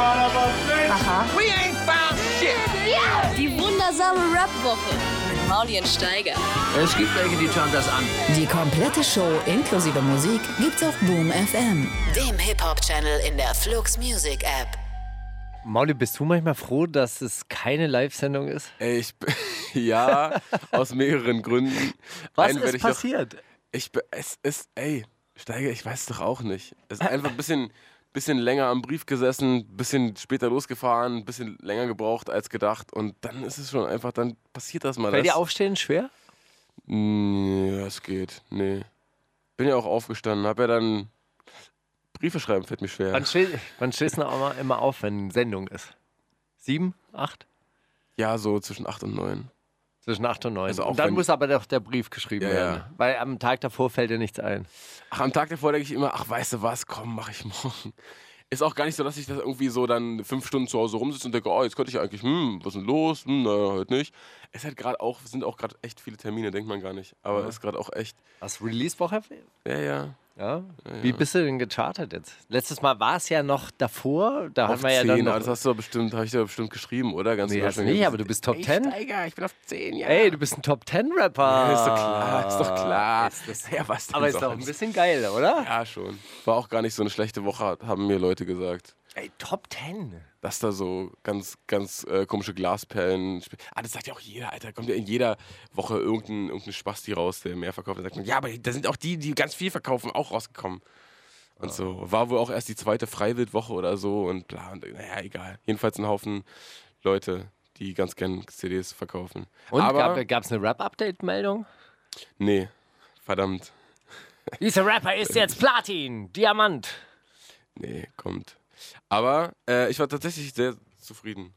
Aha. We ain't found shit. Die wundersame Rap-Woche mit Maulien Steiger. Es gibt welche, die schauen das an. Die komplette Show inklusive Musik gibt's auf Boom FM, dem Hip-Hop-Channel in der Flux Music App. Mauli, bist du manchmal froh, dass es keine Live-Sendung ist? Ey, ich b- ja, aus mehreren Gründen. Was Einen ist ich doch- passiert? Ich, be- es ist, ey, Steiger, ich weiß doch auch nicht. Es ist einfach ein bisschen, bisschen länger am Brief gesessen, bisschen später losgefahren, ein bisschen länger gebraucht als gedacht und dann ist es schon einfach, dann passiert das mal. Fällt das, dir Aufstehen schwer? Mm, Ja, es geht. Nee. Bin ja auch aufgestanden, hab ja dann Briefe schreiben fällt mir schwer. Wann, steh, wann stehst du immer, immer auf, wenn Sendung ist? Sieben? Acht? Ja, so zwischen 8 und 9. Zwischen acht und neun. Also auch und dann muss aber doch der Brief geschrieben Ja, werden. ja. Weil am Tag davor fällt dir nichts ein. Ach, am Tag davor denke ich immer, ach, weißt du was, komm, mach ich morgen. Ist auch gar nicht so, dass ich das irgendwie so dann fünf Stunden zu Hause rumsitze und denke, oh, jetzt könnte ich eigentlich, hm, was ist denn los? Hm, naja, heute nicht. Es hat gerade auch, sind auch gerade echt viele Termine, denkt man gar nicht. Aber ist gerade auch echt, Was, Release-Woche? ja, ja. Ja. Wie bist du denn gechartet jetzt? Letztes Mal war es ja noch davor. Da Auf hatten wir ja 10, dann aber noch, das hast du doch bestimmt, habe ich dir bestimmt geschrieben, oder? Ganz Nee, hast nicht, aber du bist Top Ey, 10. Steiger, ich bin auf 10, ja. Ey, du bist ein Top-10-Rapper. Ja, ist doch klar, ist doch klar. Ist das- ja, was Aber ist doch ein bisschen geil, oder? Ja, schon. War auch gar nicht so eine schlechte Woche, haben mir Leute gesagt. Ey, Top 10. dass da so ganz, ganz äh, komische Glasperlen. sp- Ah, das sagt ja auch jeder, Alter. Kommt ja in jeder Woche irgendein, irgendein Spasti raus, der mehr verkauft. Da sagt man, ja, aber da sind auch die, die ganz viel verkaufen, auch rausgekommen. Und so. War wohl auch erst die zweite Freiwildwoche oder so und bla. Und, naja, egal. Jedenfalls ein Haufen Leute, die ganz gern CDs verkaufen. Und aber, gab es eine Rap-Update-Meldung? nee, verdammt. Dieser Rapper ist jetzt Platin, Diamant. Nee, kommt. Aber äh, ich war tatsächlich sehr zufrieden.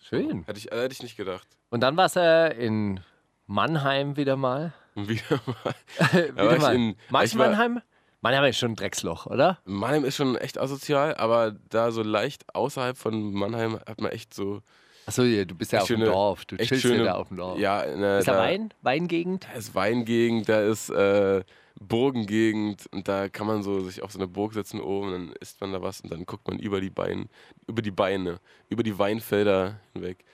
Schön. Hätte ich, äh, hätte ich nicht gedacht. Und dann warst du in Mannheim wieder mal. Wieder mal. wieder war mal. in- Magst du war- Mannheim? Mannheim ist schon ein Drecksloch, oder? Mannheim ist schon echt asozial, aber da so leicht außerhalb von Mannheim hat man echt so. Achso, du bist ja auf dem schöne- Dorf. Du chillst schöne, ja da auf dem Dorf. Ja, ne, ist da da, Wein? Weingegend? Da ist Weingegend, da ist äh, Burgengegend und da kann man so sich auf so eine Burg setzen oben, dann isst man da was und dann guckt man über die Beine, über die Beine, über die Weinfelder hinweg.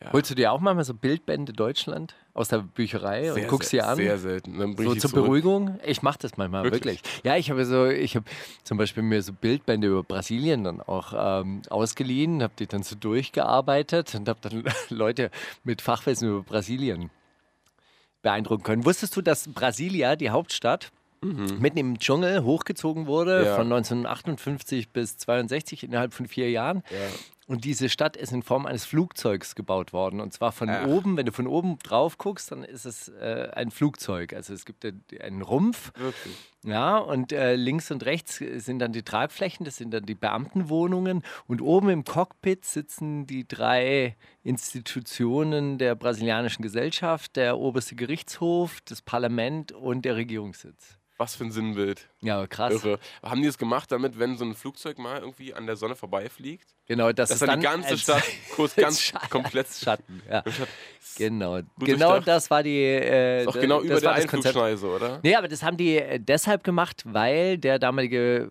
Ja. Holst du dir auch manchmal so Bildbände Deutschland aus der Bücherei und Sehr, guckst sehr, sie an? Sehr selten. Dann bring So ich zur zurück. Beruhigung? Ich mache das manchmal, wirklich. Wirklich? Ja, ich habe so, ich habe zum Beispiel mir so Bildbände über Brasilien dann auch ähm, ausgeliehen, habe die dann so durchgearbeitet und habe dann Leute mit Fachwissen über Brasilien beeindrucken können. Wusstest du, dass Brasilia, die Hauptstadt, mitten im Dschungel hochgezogen wurde Mhm. Ja. von 1958 bis 62 innerhalb von vier Jahren? Und diese Stadt ist in Form eines Flugzeugs gebaut worden. Und zwar von Ach. oben, wenn du von oben drauf guckst, dann ist es äh, ein Flugzeug. Also es gibt äh, einen Rumpf, Wirklich. ja, und äh, links und rechts sind dann die Tragflächen, das sind dann die Beamtenwohnungen. Und oben im Cockpit sitzen die drei Institutionen der brasilianischen Gesellschaft, der oberste Gerichtshof, das Parlament und der Regierungssitz. Was für ein Sinnbild. Ja, krass. Irre. Haben die das gemacht, damit, wenn so ein Flugzeug mal irgendwie an der Sonne vorbeifliegt, Genau, das dass ist dann die ganze Stadt kurz ganz Schatten. komplett Schatten. Ja. Genau, genau das war die. Äh, Ist auch genau über der. Einflugschneise, oder? Nee, aber das haben die äh, deshalb gemacht, weil der damalige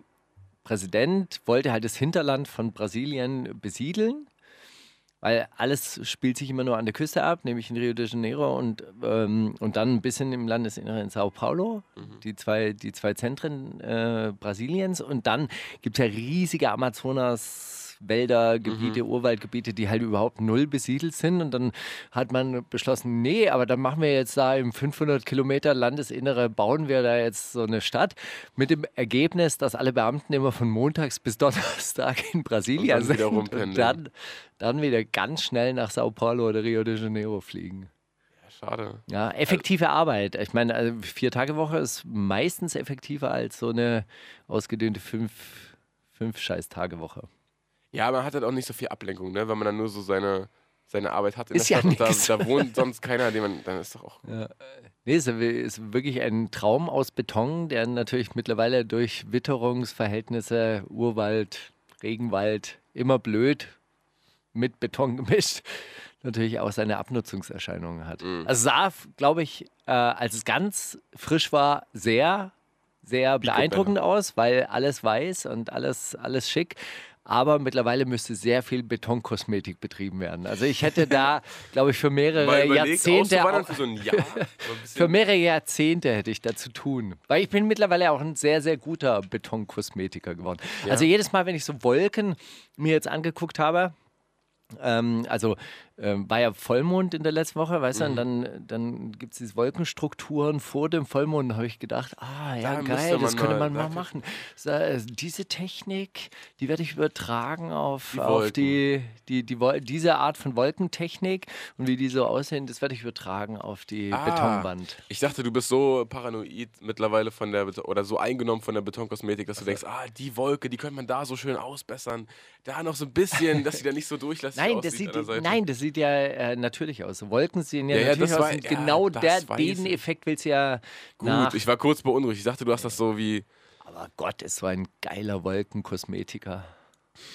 Präsident wollte halt das Hinterland von Brasilien besiedeln. Weil alles spielt sich immer nur an der Küste ab, nämlich in Rio de Janeiro und, ähm, und dann ein bisschen im Landesinneren in Sao Paulo, die, zwei, die zwei Zentren äh, Brasiliens. Und dann gibt es ja riesige Amazonas-Wälder, Gebiete, Urwaldgebiete, die halt überhaupt null besiedelt sind. Und dann hat man beschlossen, nee, aber dann machen wir jetzt da im 500 Kilometer Landesinnere, bauen wir da jetzt so eine Stadt mit dem Ergebnis, dass alle Beamten immer von montags bis Donnerstag in Brasilien Und dann wieder sind und dann, dann wieder ganz schnell nach Sao Paulo oder Rio de Janeiro fliegen. Schade. Ja, effektive Arbeit. Ich meine, also vier Tage Woche ist meistens effektiver als so eine ausgedehnte fünf, fünf Scheiß-Tage Woche. Ja, man hat halt auch nicht so viel Ablenkung, ne? wenn man dann nur so seine, seine Arbeit hat in Ist der ja Stadt und nix. da, da wohnt sonst keiner, den man, dann ist doch auch. Nee, es ist wirklich ein Traum aus Beton, der natürlich mittlerweile durch Witterungsverhältnisse, Urwald, Regenwald, immer blöd mit Beton gemischt, natürlich auch seine Abnutzungserscheinungen hat. Also sah, glaube ich, äh, als es ganz frisch war, sehr, sehr beeindruckend aus, weil alles weiß und alles, alles schick. Aber mittlerweile müsste sehr viel Betonkosmetik betrieben werden. Also ich hätte da, glaube ich, für mehrere Jahrzehnte auszuwandern für so ein Jahr. Für mehrere Jahrzehnte hätte ich da zu tun. Weil ich bin mittlerweile auch ein sehr, sehr guter Betonkosmetiker geworden. Also jedes Mal, wenn ich so Wolken mir jetzt angeguckt habe, ähm, also ähm, war ja Vollmond in der letzten Woche, weißt du, Mhm. und dann, dann gibt es diese Wolkenstrukturen vor dem Vollmond. Da habe ich gedacht, ah ja, Da geil, das könnte man mal machen. So, äh, diese Technik, die werde ich übertragen auf, Die auf die, die, die, diese Art von Wolkentechnik und wie die so aussehen, das werde ich übertragen auf die Ah. Betonwand. Ich dachte, du bist so paranoid mittlerweile von der Bet- oder so eingenommen von der Betonkosmetik, dass du denkst, ah, die Wolke, die könnte man da so schön ausbessern. Da noch so ein bisschen, dass sie da nicht so durchlässig Nein, aussieht das sieht, nein, das sieht ja äh, natürlich aus. Wolken sehen ja, Ja, ja, natürlich das aus. war- ja, genau das der, den ich. Effekt willst du ja Gut, nach. ich war kurz beunruhigt. Ich dachte, du hast das so wie Aber Gott, ist so ein geiler Wolkenkosmetiker.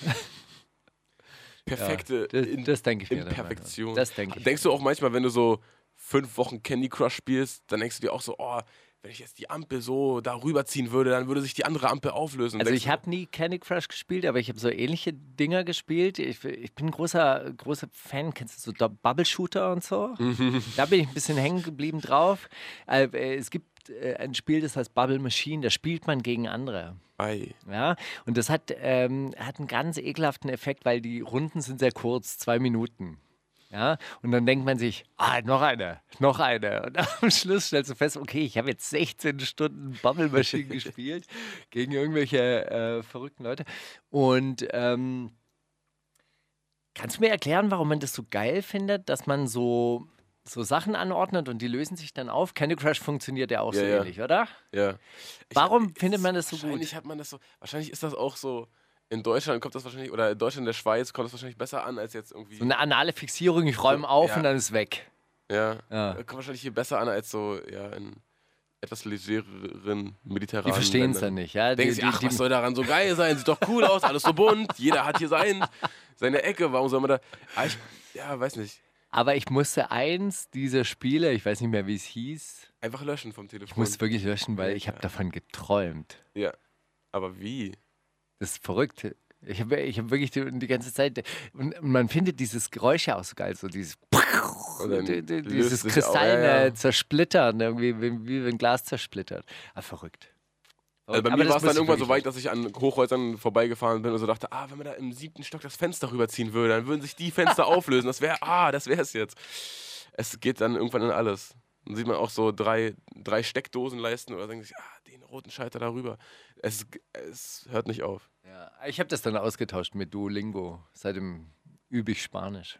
perfekte das- in, das denke ich mir in dann Perfektion. manchmal. Das denke ich Denkst du auch manchmal, wenn du so fünf Wochen Candy Crush spielst, dann denkst du dir auch so, oh, wenn ich jetzt die Ampel so darüber ziehen würde, dann würde sich die andere Ampel auflösen. Also ich habe nie Candy Crush gespielt, aber ich habe so ähnliche Dinger gespielt. Ich, ich bin ein großer, großer Fan, kennst du so Bubble Shooter und so? Da bin ich ein bisschen hängen geblieben drauf. Äh, äh, es gibt äh, ein Spiel, das heißt Bubble Machine, da spielt man gegen andere. Ei. Ja, und das hat, ähm, hat einen ganz ekelhaften Effekt, weil die Runden sind sehr kurz, zwei Minuten. Ja, und dann denkt man sich, ah, noch eine, noch eine. Und am Schluss stellst du fest, okay, ich habe jetzt 16 Stunden Bubble Machine gespielt gegen irgendwelche äh, verrückten Leute. Und ähm, kannst du mir erklären, warum man das so geil findet, dass man so, so Sachen anordnet und die lösen sich dann auf? Candy Crush funktioniert ja auch Ja, so ja. ähnlich, oder? Ja. Ich Warum hab- findet man das so gut? Wahrscheinlich hat man das so. Wahrscheinlich ist das auch so. In Deutschland kommt das wahrscheinlich, oder in Deutschland, der Schweiz kommt das wahrscheinlich besser an als jetzt irgendwie. So eine anale Fixierung, ich räume auf ja. und dann ist weg. ja. Ja. Kommt wahrscheinlich hier besser an als so, ja, in etwas legereren mediterranen Die verstehen es dann nicht. Ja? Denken Die, sie, ach, die, was soll daran so geil sein? Sieht doch cool aus, alles so bunt, jeder hat hier sein, seine Ecke, warum soll man da. Ah, ich, ja, weiß nicht. aber ich musste eins dieser Spiele, ich weiß nicht mehr, wie es hieß, Einfach löschen vom Telefon. ich musste wirklich löschen, weil ich habe davon geträumt. ja. Aber wie? Das ist verrückt. Ich habe ich hab wirklich die, die ganze Zeit. Und man findet dieses Geräusch ja auch so geil, so dieses. Die- die- Dieses kristallene ja, ja. Zersplittern, irgendwie, wie, wie wenn Glas zersplittert. Ah, verrückt. Also bei Aber mir war es dann irgendwann so weit, dass ich an Hochhäusern vorbeigefahren bin und so dachte, ah, wenn man da im siebten Stock das Fenster rüberziehen würde, dann würden sich die Fenster auflösen. Das wäre, ah, das wäre es jetzt. Es geht dann irgendwann in alles. Dann sieht man auch so drei, drei Steckdosenleisten oder denkt sich, ah, den roten Schalter darüber. Es, es hört nicht auf. Ja, ich habe das dann ausgetauscht mit Duolingo. Seitdem übe ich Spanisch.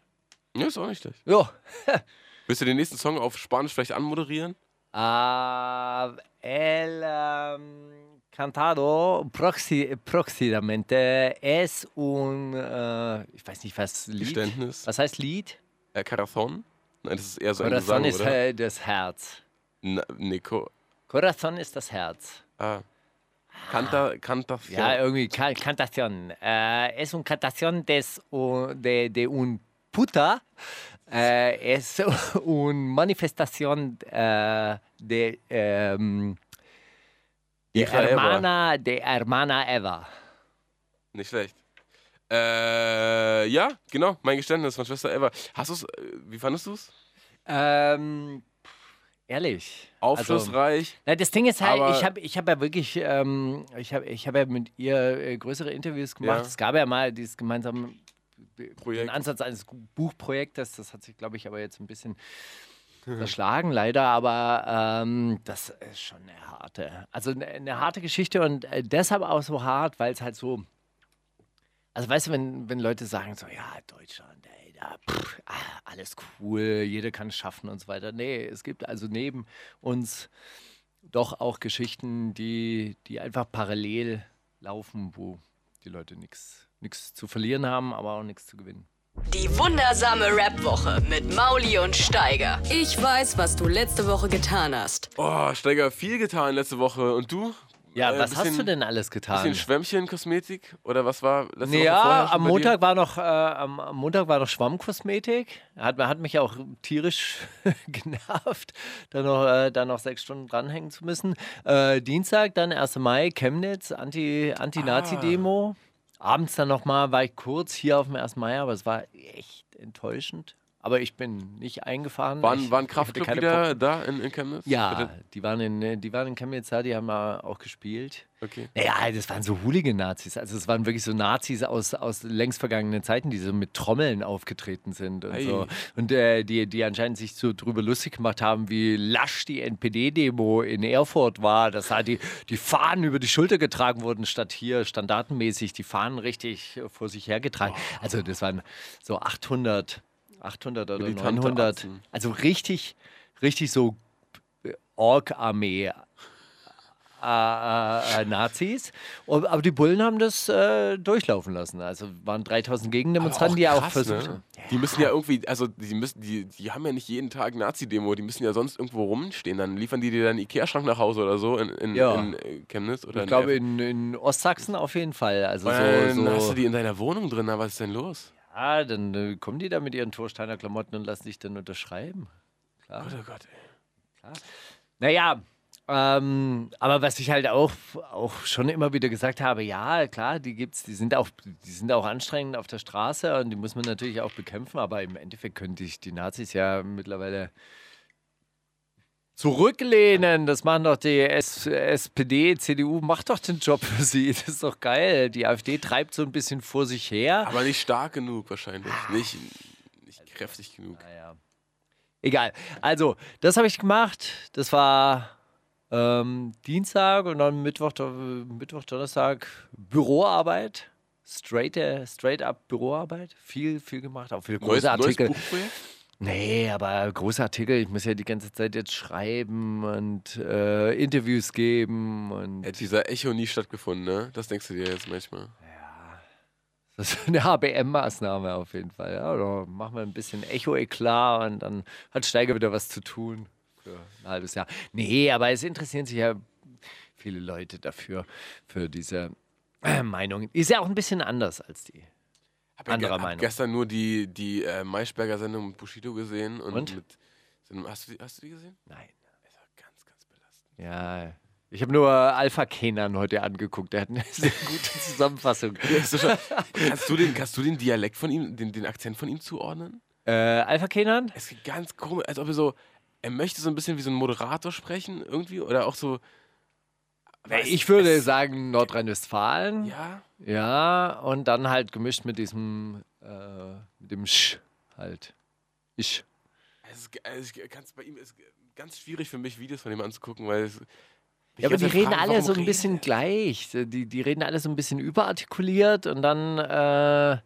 Ja, ist auch nicht schlecht. Ja. Willst du den nächsten Song auf Spanisch vielleicht anmoderieren? Ah, el um, cantado proxi próximamente es un, äh, ich weiß nicht, was Lied. Geständnis. Was heißt Lied? Äh, Corazon? Nein, das ist eher so ein Corazon Gesang, ist oder? äh, das Herz. Na, Nico. Corazon ist das Herz. Ah. Canta, canta, Ja, irgendwie ca Cantación. Äh, es un cantación des, de, de un puta. Äh, es un manifestación äh, de, ähm, de hermana, de hermana Eva. Nicht schlecht. Äh, ja, genau, mein Geständnis von Schwester Eva. Hast du's, äh, wie fandest du es? Ähm, ehrlich. Also, Aufschlussreich. na, das Ding ist halt, ich habe ich hab ja wirklich, ähm, ich habe ich hab ja mit ihr äh, größere Interviews gemacht. Ja. Es gab ja mal dieses gemeinsame Projekt. Ansatz eines Buchprojektes. Das hat sich, glaube ich, aber jetzt ein bisschen verschlagen, leider. Aber ähm, das ist schon eine harte, also eine, eine harte Geschichte und äh, deshalb auch so hart, weil es halt so. Also weißt du, wenn, wenn Leute sagen so, ja, Deutschland, ey, pff, ah, alles cool, jeder kann es schaffen und so weiter. Nee, es gibt also neben uns doch auch Geschichten, die, die einfach parallel laufen, wo die Leute nichts zu verlieren haben, aber auch nichts zu gewinnen. Die wundersame Rap-Woche mit Mauli und Steiger. Ich weiß, was du letzte Woche getan hast. Oh, Steiger, viel getan letzte Woche. Und du? Ja, Äh, was bisschen- hast du denn alles getan? Bisschen Schwämmchen-Kosmetik? Oder was war letzte Woche vorher Ja, schon am Montag war noch, äh, am, am Montag war noch Schwammkosmetik. Hat, hat mich auch tierisch genervt, da noch, äh, da noch sechs Stunden dranhängen zu müssen. Äh, Dienstag, dann 1. Mai, Chemnitz, Anti- Anti-Nazi-Demo. abends dann nochmal, war ich kurz hier auf dem 1. Mai, aber es war echt enttäuschend. Aber ich bin nicht eingefahren. Waren, ich, waren Kraftclub wieder Bock. da in, in Chemnitz? Ja, Bitte? die waren, in, die waren in Chemnitz da, die haben auch gespielt. Okay. Naja, das waren so Hooligan-Nazis. Also es waren wirklich so Nazis aus, aus längst vergangenen Zeiten, die so mit Trommeln aufgetreten sind und Ei. so. Und äh, die, die anscheinend sich so drüber lustig gemacht haben, wie lasch die NPD-Demo in Erfurt war, dass da die, die Fahnen über die Schulter getragen wurden, statt hier standartenmäßig die Fahnen richtig vor sich hergetragen. Also das waren so 800, 800 oder Militante 900. Atzen. Also richtig, richtig so Ork-Armee äh, äh, Nazis. Und, aber die Bullen haben das äh, durchlaufen lassen. Also waren 3000 Gegendemonstranten, die auch krass, versucht ne? Die müssen ja irgendwie, also die müssen, die, die haben ja nicht jeden Tag Nazi-Demo, die müssen ja sonst irgendwo rumstehen. Dann liefern die dir dann Ikea-Schrank nach Hause oder so in, in, Ja. in äh, Chemnitz oder Ich glaube, in, in Ostsachsen auf jeden Fall. Also dann so, hast du so die in deiner Wohnung drin, na, was ist denn los? Ja, dann äh, kommen die da mit ihren Torsteiner Klamotten und lassen sich dann unterschreiben. Oh Gott, ey. Naja, ähm, aber was ich halt auch, auch schon immer wieder gesagt habe, ja, klar, die gibt's, die sind auch, die sind auch anstrengend auf der Straße und die muss man natürlich auch bekämpfen, aber im Endeffekt könnte ich die Nazis ja mittlerweile zurücklehnen. Das machen doch die S SPD, CDU, macht doch den Job für sie. Das ist doch geil. Die AfD treibt so ein bisschen vor sich her. Aber nicht stark genug wahrscheinlich. Nicht, nicht kräftig genug. Naja. Egal. Also, das habe ich gemacht. Das war ähm, Dienstag und dann Mittwoch, Mittwoch, Donnerstag Büroarbeit. Straight, äh, straight up Büroarbeit. Viel, viel gemacht. Auch viele Neues, große neues Artikel. Buchprojekt? Nee, aber große Artikel. Ich muss ja die ganze Zeit jetzt schreiben und äh, Interviews geben. Und Hätte dieser Echo nie stattgefunden, ne? Das denkst du dir jetzt manchmal. Das ist eine HBM-Maßnahme auf jeden Fall. Ja, da machen wir ein bisschen Echo-Eklat und dann hat Steiger wieder was zu tun für ein halbes Jahr. Nee, aber es interessieren sich ja viele Leute dafür, für diese Meinung. Ist ja auch ein bisschen anders als die. Ja Anderer ge- hab Meinung. gestern nur die, die äh, Maischberger Sendung mit Bushido gesehen. Und, Und? Mit, hast, du die, hast du die gesehen? Nein. Das war ganz, ganz belastend. Ja. Ich habe nur Alpha Kenan heute angeguckt. Der hat eine sehr gute Zusammenfassung. Hast du schon, kannst, du den, kannst du den Dialekt von ihm, den, den Akzent von ihm zuordnen? Äh, Alpha Kenan? Es geht ganz komisch, als ob er so, er möchte so ein bisschen wie so ein Moderator sprechen irgendwie oder auch so. Es- Ich würde es- sagen Nordrhein-Westfalen. Ja, Ja, und dann halt gemischt mit diesem, äh, mit dem Sch halt. Ich. es ist, also ich kann's bei ihm ist ganz schwierig für mich, Videos von ihm anzugucken, weil es. Ja, aber die reden Frage, alle so ein redet bisschen gleich. Die, die reden alle so ein bisschen überartikuliert und dann, äh,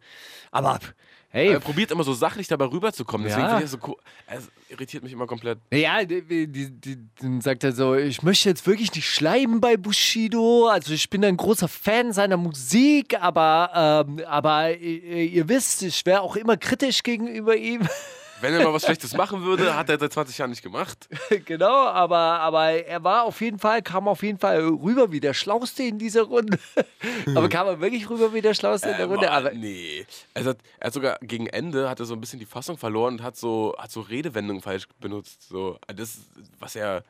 aber hey, Er probiert immer so sachlich dabei rüberzukommen. Deswegen Ja. finde ich das so cool. Es irritiert mich immer komplett. Ja, die, die, die, dann sagt er so, ich möchte jetzt wirklich nicht schleimen bei Bushido. Also ich bin ein großer Fan seiner Musik, aber, ähm, aber äh, ihr wisst, ich wäre auch immer kritisch gegenüber ihm. Wenn er mal was Schlechtes machen würde, hat er seit 20 Jahren nicht gemacht. genau, aber, aber er war auf jeden Fall, kam auf jeden Fall rüber wie der Schlauste in dieser Runde. aber kam er wirklich rüber wie der Schlauste in der Äh, Runde? Aber, nee. Also hat, er hat sogar gegen Ende hat er so ein bisschen die Fassung verloren und hat so, hat so Redewendungen falsch benutzt. So, das, was er.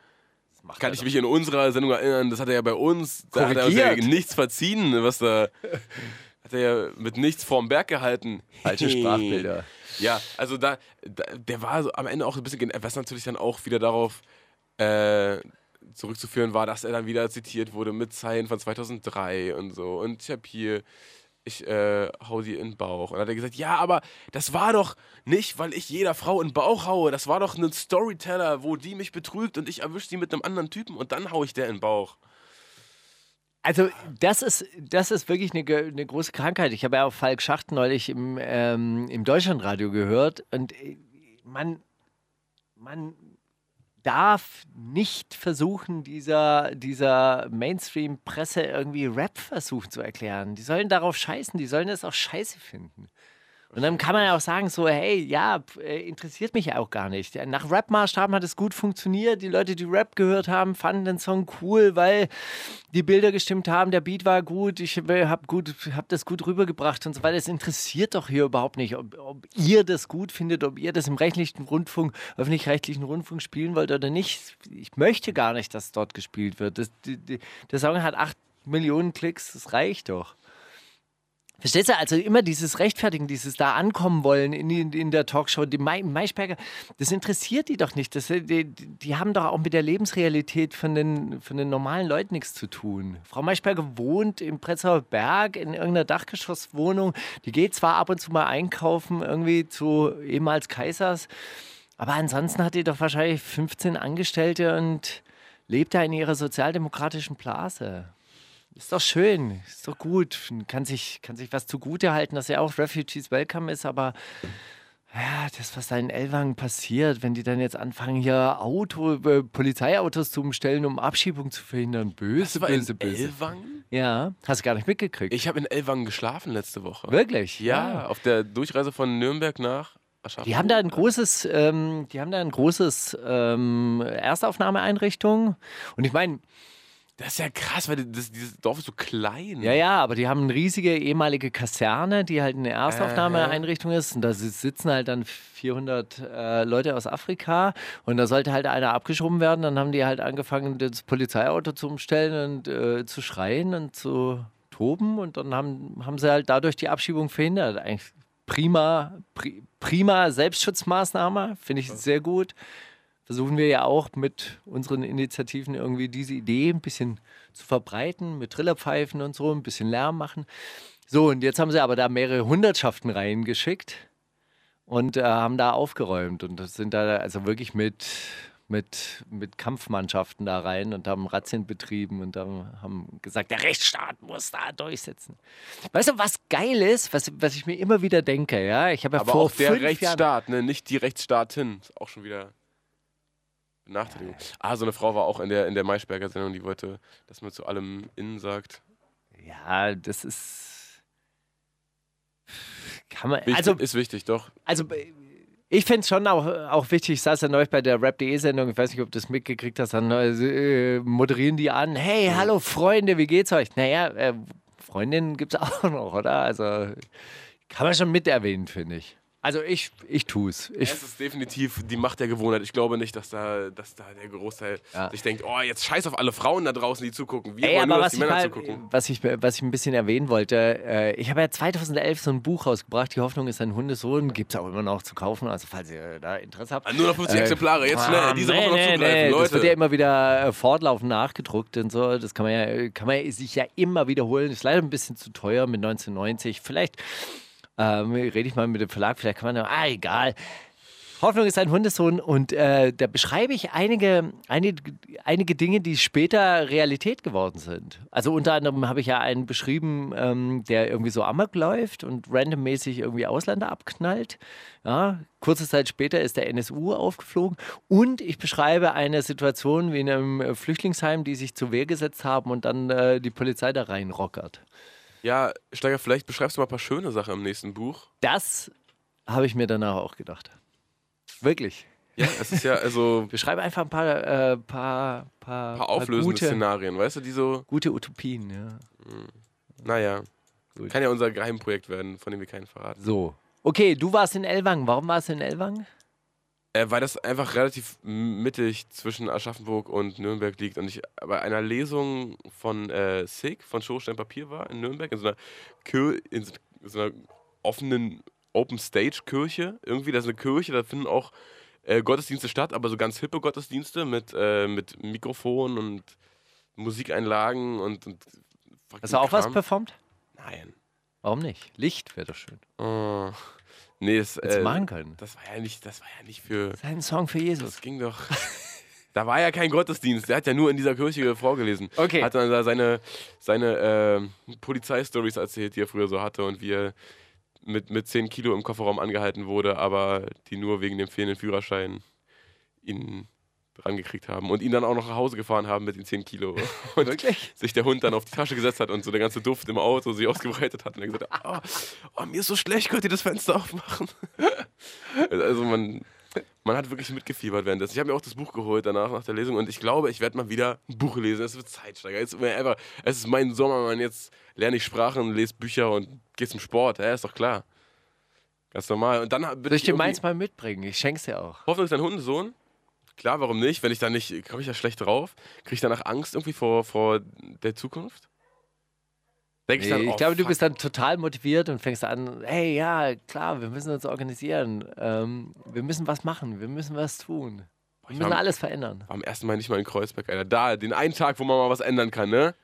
Kann ich mich in unserer Sendung erinnern, das hat er ja bei uns, da hat er uns ja nichts verziehen, was da. Hat er ja mit nichts vorm Berg gehalten. Falsche Sprachbilder. Ja, also da, da der war so am Ende auch ein bisschen, was natürlich dann auch wieder darauf äh, zurückzuführen war, dass er dann wieder zitiert wurde mit Zeilen von 2003 und so. Und ich habe hier, ich äh, hau sie in den Bauch. Und dann hat er gesagt, ja, aber das war doch nicht, weil ich jeder Frau in den Bauch haue. Das war doch ein Storyteller, wo die mich betrügt und ich erwische die mit einem anderen Typen und dann hau ich der in den Bauch. Also das ist, das ist wirklich eine, eine große Krankheit. Ich habe ja auch Falk Schacht neulich im, ähm, im Deutschlandradio gehört und äh, man, man darf nicht versuchen, dieser, dieser Mainstream-Presse irgendwie Rap versuchen zu erklären. Die sollen darauf scheißen, die sollen das auch scheiße finden. Und dann kann man ja auch sagen, so, hey, ja, äh, interessiert mich auch gar nicht. Ja, Nach Rap-Maßstaben hat es gut funktioniert. Die Leute, die Rap gehört haben, fanden den Song cool, weil die Bilder gestimmt haben, der Beat war gut, ich habe gut, hab das gut rübergebracht und so weiter. Es interessiert doch hier überhaupt nicht, ob, ob ihr das gut findet, ob ihr das im rechtlichen Rundfunk, öffentlich-rechtlichen Rundfunk spielen wollt oder nicht. Ich möchte gar nicht, dass dort gespielt wird. Das, die, die, der Song hat acht Millionen Klicks, das reicht doch. Verstehst du? Also immer dieses Rechtfertigen, dieses da ankommen wollen in, in, in der Talkshow. Die Mai, Maischberger, das interessiert die doch nicht. Das, die, die haben doch auch mit der Lebensrealität von den, von den normalen Leuten nichts zu tun. Frau Maischberger wohnt im Prenzlauer Berg in irgendeiner Dachgeschosswohnung. Die geht zwar ab und zu mal einkaufen, irgendwie zu ehemals Kaisers, aber ansonsten hat die doch wahrscheinlich 15 Angestellte und lebt da in ihrer sozialdemokratischen Blase. Ist doch schön, ist doch gut. Kann sich, kann sich was zugute halten, dass ja auch Refugees Welcome ist, aber ja, das, was da in Elwang passiert, wenn die dann jetzt anfangen, hier Auto, äh, Polizeiautos zu umstellen, um Abschiebung zu verhindern. Böse, war böse, in böse. Ellwangen? Ja, hast du gar nicht mitgekriegt. Ich habe in Ellwangen geschlafen letzte Woche. Wirklich? Ja, auf der Durchreise von Nürnberg nach. Die haben da ein großes, ähm, die haben da ein großes ähm, Erstaufnahmeeinrichtung. Und ich meine, Das ist ja krass, weil das, dieses Dorf ist so klein. Ja, ja, aber die haben eine riesige ehemalige Kaserne, die halt eine Erstaufnahmeeinrichtung ist. Und da sitzen halt dann 400 äh, Leute aus Afrika. Und da sollte halt einer abgeschoben werden. Dann haben die halt angefangen, das Polizeiauto zu umstellen und äh, zu schreien und zu toben. Und dann haben, haben sie halt dadurch die Abschiebung verhindert. Eigentlich prima, pri, prima Selbstschutzmaßnahme, finde ich sehr gut versuchen wir ja auch mit unseren Initiativen irgendwie diese Idee ein bisschen zu verbreiten, mit Trillerpfeifen und so, ein bisschen Lärm machen. So, und jetzt haben sie aber da mehrere Hundertschaften reingeschickt und äh, haben da aufgeräumt und sind da also wirklich mit, mit, mit Kampfmannschaften da rein und haben Razzien betrieben und haben, haben gesagt, der Rechtsstaat muss da durchsetzen. Weißt du, was geil ist, was, was ich mir immer wieder denke, ja? Ich habe ja Aber vor auch der fünf Jahren Rechtsstaat, ne? nicht die Rechtsstaatin. Ist auch schon wieder Benachteiligung. Ah, so eine Frau war auch in der, in der Maischberger Sendung, die wollte, dass man zu allem innen sagt. Ja, das ist. Kann man. Wichtig, Also, ist wichtig, doch. also ich finde es schon auch, auch wichtig. Ich saß ja neulich bei der Rap.de-Sendung. Ich weiß nicht, ob du das mitgekriegt hast. Dann äh, moderieren die an. Hey, hallo Freunde, wie geht's euch? Naja, äh, Freundin gibt es auch noch, oder? Also kann man schon mit erwähnen, finde ich. Also ich, ich tue es. Ich, Es ist definitiv die Macht der Gewohnheit. Ich glaube nicht, dass da, dass da der Großteil Ja. sich denkt, oh, jetzt scheiß auf alle Frauen da draußen, die zugucken. Wir Ey, wollen aber nur, was dass die ich, Männer mal, zugucken. was, ich, was ich ein bisschen erwähnen wollte, äh, ich habe ja 2011 so ein Buch rausgebracht, Die Hoffnung ist ein Hundesohn, gibt es auch immer noch zu kaufen, also falls ihr da Interesse habt. Ah, Nur noch 50 Exemplare, jetzt schnell, diese Woche nee, noch zugreifen, nee, Leute. Das wird ja immer wieder äh, fortlaufend nachgedruckt und so. Das kann man ja, kann man sich ja immer wiederholen. Ist leider ein bisschen zu teuer mit 1990. Vielleicht ähm, rede ich mal mit dem Verlag, vielleicht kann man, ah, egal. Hoffnung ist ein Hundesohn und äh, da beschreibe ich einige, einige, einige Dinge, die später Realität geworden sind. Also unter anderem habe ich ja einen beschrieben, ähm, der irgendwie so amok läuft und randommäßig irgendwie Ausländer abknallt. Ja, kurze Zeit später ist der NSU aufgeflogen und ich beschreibe eine Situation wie in einem Flüchtlingsheim, die sich zur Wehr gesetzt haben und dann äh, die Polizei da reinrockert. Ja, Steiger, vielleicht beschreibst du mal ein paar schöne Sachen im nächsten Buch. Das habe ich mir danach auch gedacht. Wirklich. Ja, es ist ja also Beschreibe einfach ein paar, äh, paar, paar, paar auflösende gute, Szenarien, weißt du, die so, gute Utopien. Ja. naja, Gut. kann ja unser Geheimprojekt werden, von dem wir keinen verraten. So. Okay, du warst in Elwang. Warum warst du in Elwang? Äh, weil das einfach relativ mittig zwischen Aschaffenburg und Nürnberg liegt und ich bei einer Lesung von äh, Sig von Schorstein Papier war in Nürnberg, in so einer, Kir in so einer offenen Open Stage Kirche. Irgendwie, das ist eine Kirche, da finden auch äh, Gottesdienste statt, aber so ganz hippe Gottesdienste mit, äh, mit Mikrofon und Musikeinlagen und, und Hast du auch was Kram. performt? Nein. Warum nicht? Licht wäre doch schön. Oh. Nee, das, äh, machen können. das war ja nicht, das war ja nicht für. Das ist ein Song für Jesus. Das ging doch. Da war ja kein Gottesdienst, der hat ja nur in dieser Kirche vorgelesen. Okay. Hat dann da seine, seine äh, Polizeistories erzählt, die er früher so hatte und wie er mit, mit 10 Kilo im Kofferraum angehalten wurde, aber die nur wegen dem fehlenden Führerschein ihn rangekriegt haben und ihn dann auch noch nach Hause gefahren haben mit den 10 Kilo. Und Wirklich? sich der Hund dann auf die Tasche gesetzt hat und so der ganze Duft im Auto sich ausgebreitet hat und er gesagt hat, oh, oh, mir ist so schlecht, könnt ihr das Fenster aufmachen? also man, man hat wirklich mitgefiebert währenddessen. Ich habe mir auch das Buch geholt danach, nach der Lesung und ich glaube, ich werde mal wieder ein Buch lesen. Es wird Zeitsteiger. Jetzt, einfach, es ist mein Sommer, man. Jetzt lerne ich Sprachen, lese Bücher und gehe zum Sport. Ja, ist doch klar. Ganz normal. Und dann Soll ich dir meins mal mitbringen? Ich schenk's dir auch. Hoffnung ist dein Hundesohn. Klar, warum nicht? Wenn ich da nicht, komme ich da schlecht drauf? Kriege ich danach Angst irgendwie vor, vor der Zukunft? Denk ich Nee, dann, ich oh, glaube, du fuck. bist dann total motiviert und fängst an, hey, ja, klar, wir müssen uns organisieren. Ähm, wir müssen was machen, wir müssen was tun. Wir müssen war- alles verändern. Am ersten Mal nicht mal in Kreuzberg, Alter. Da, den einen Tag, wo man mal was ändern kann, ne?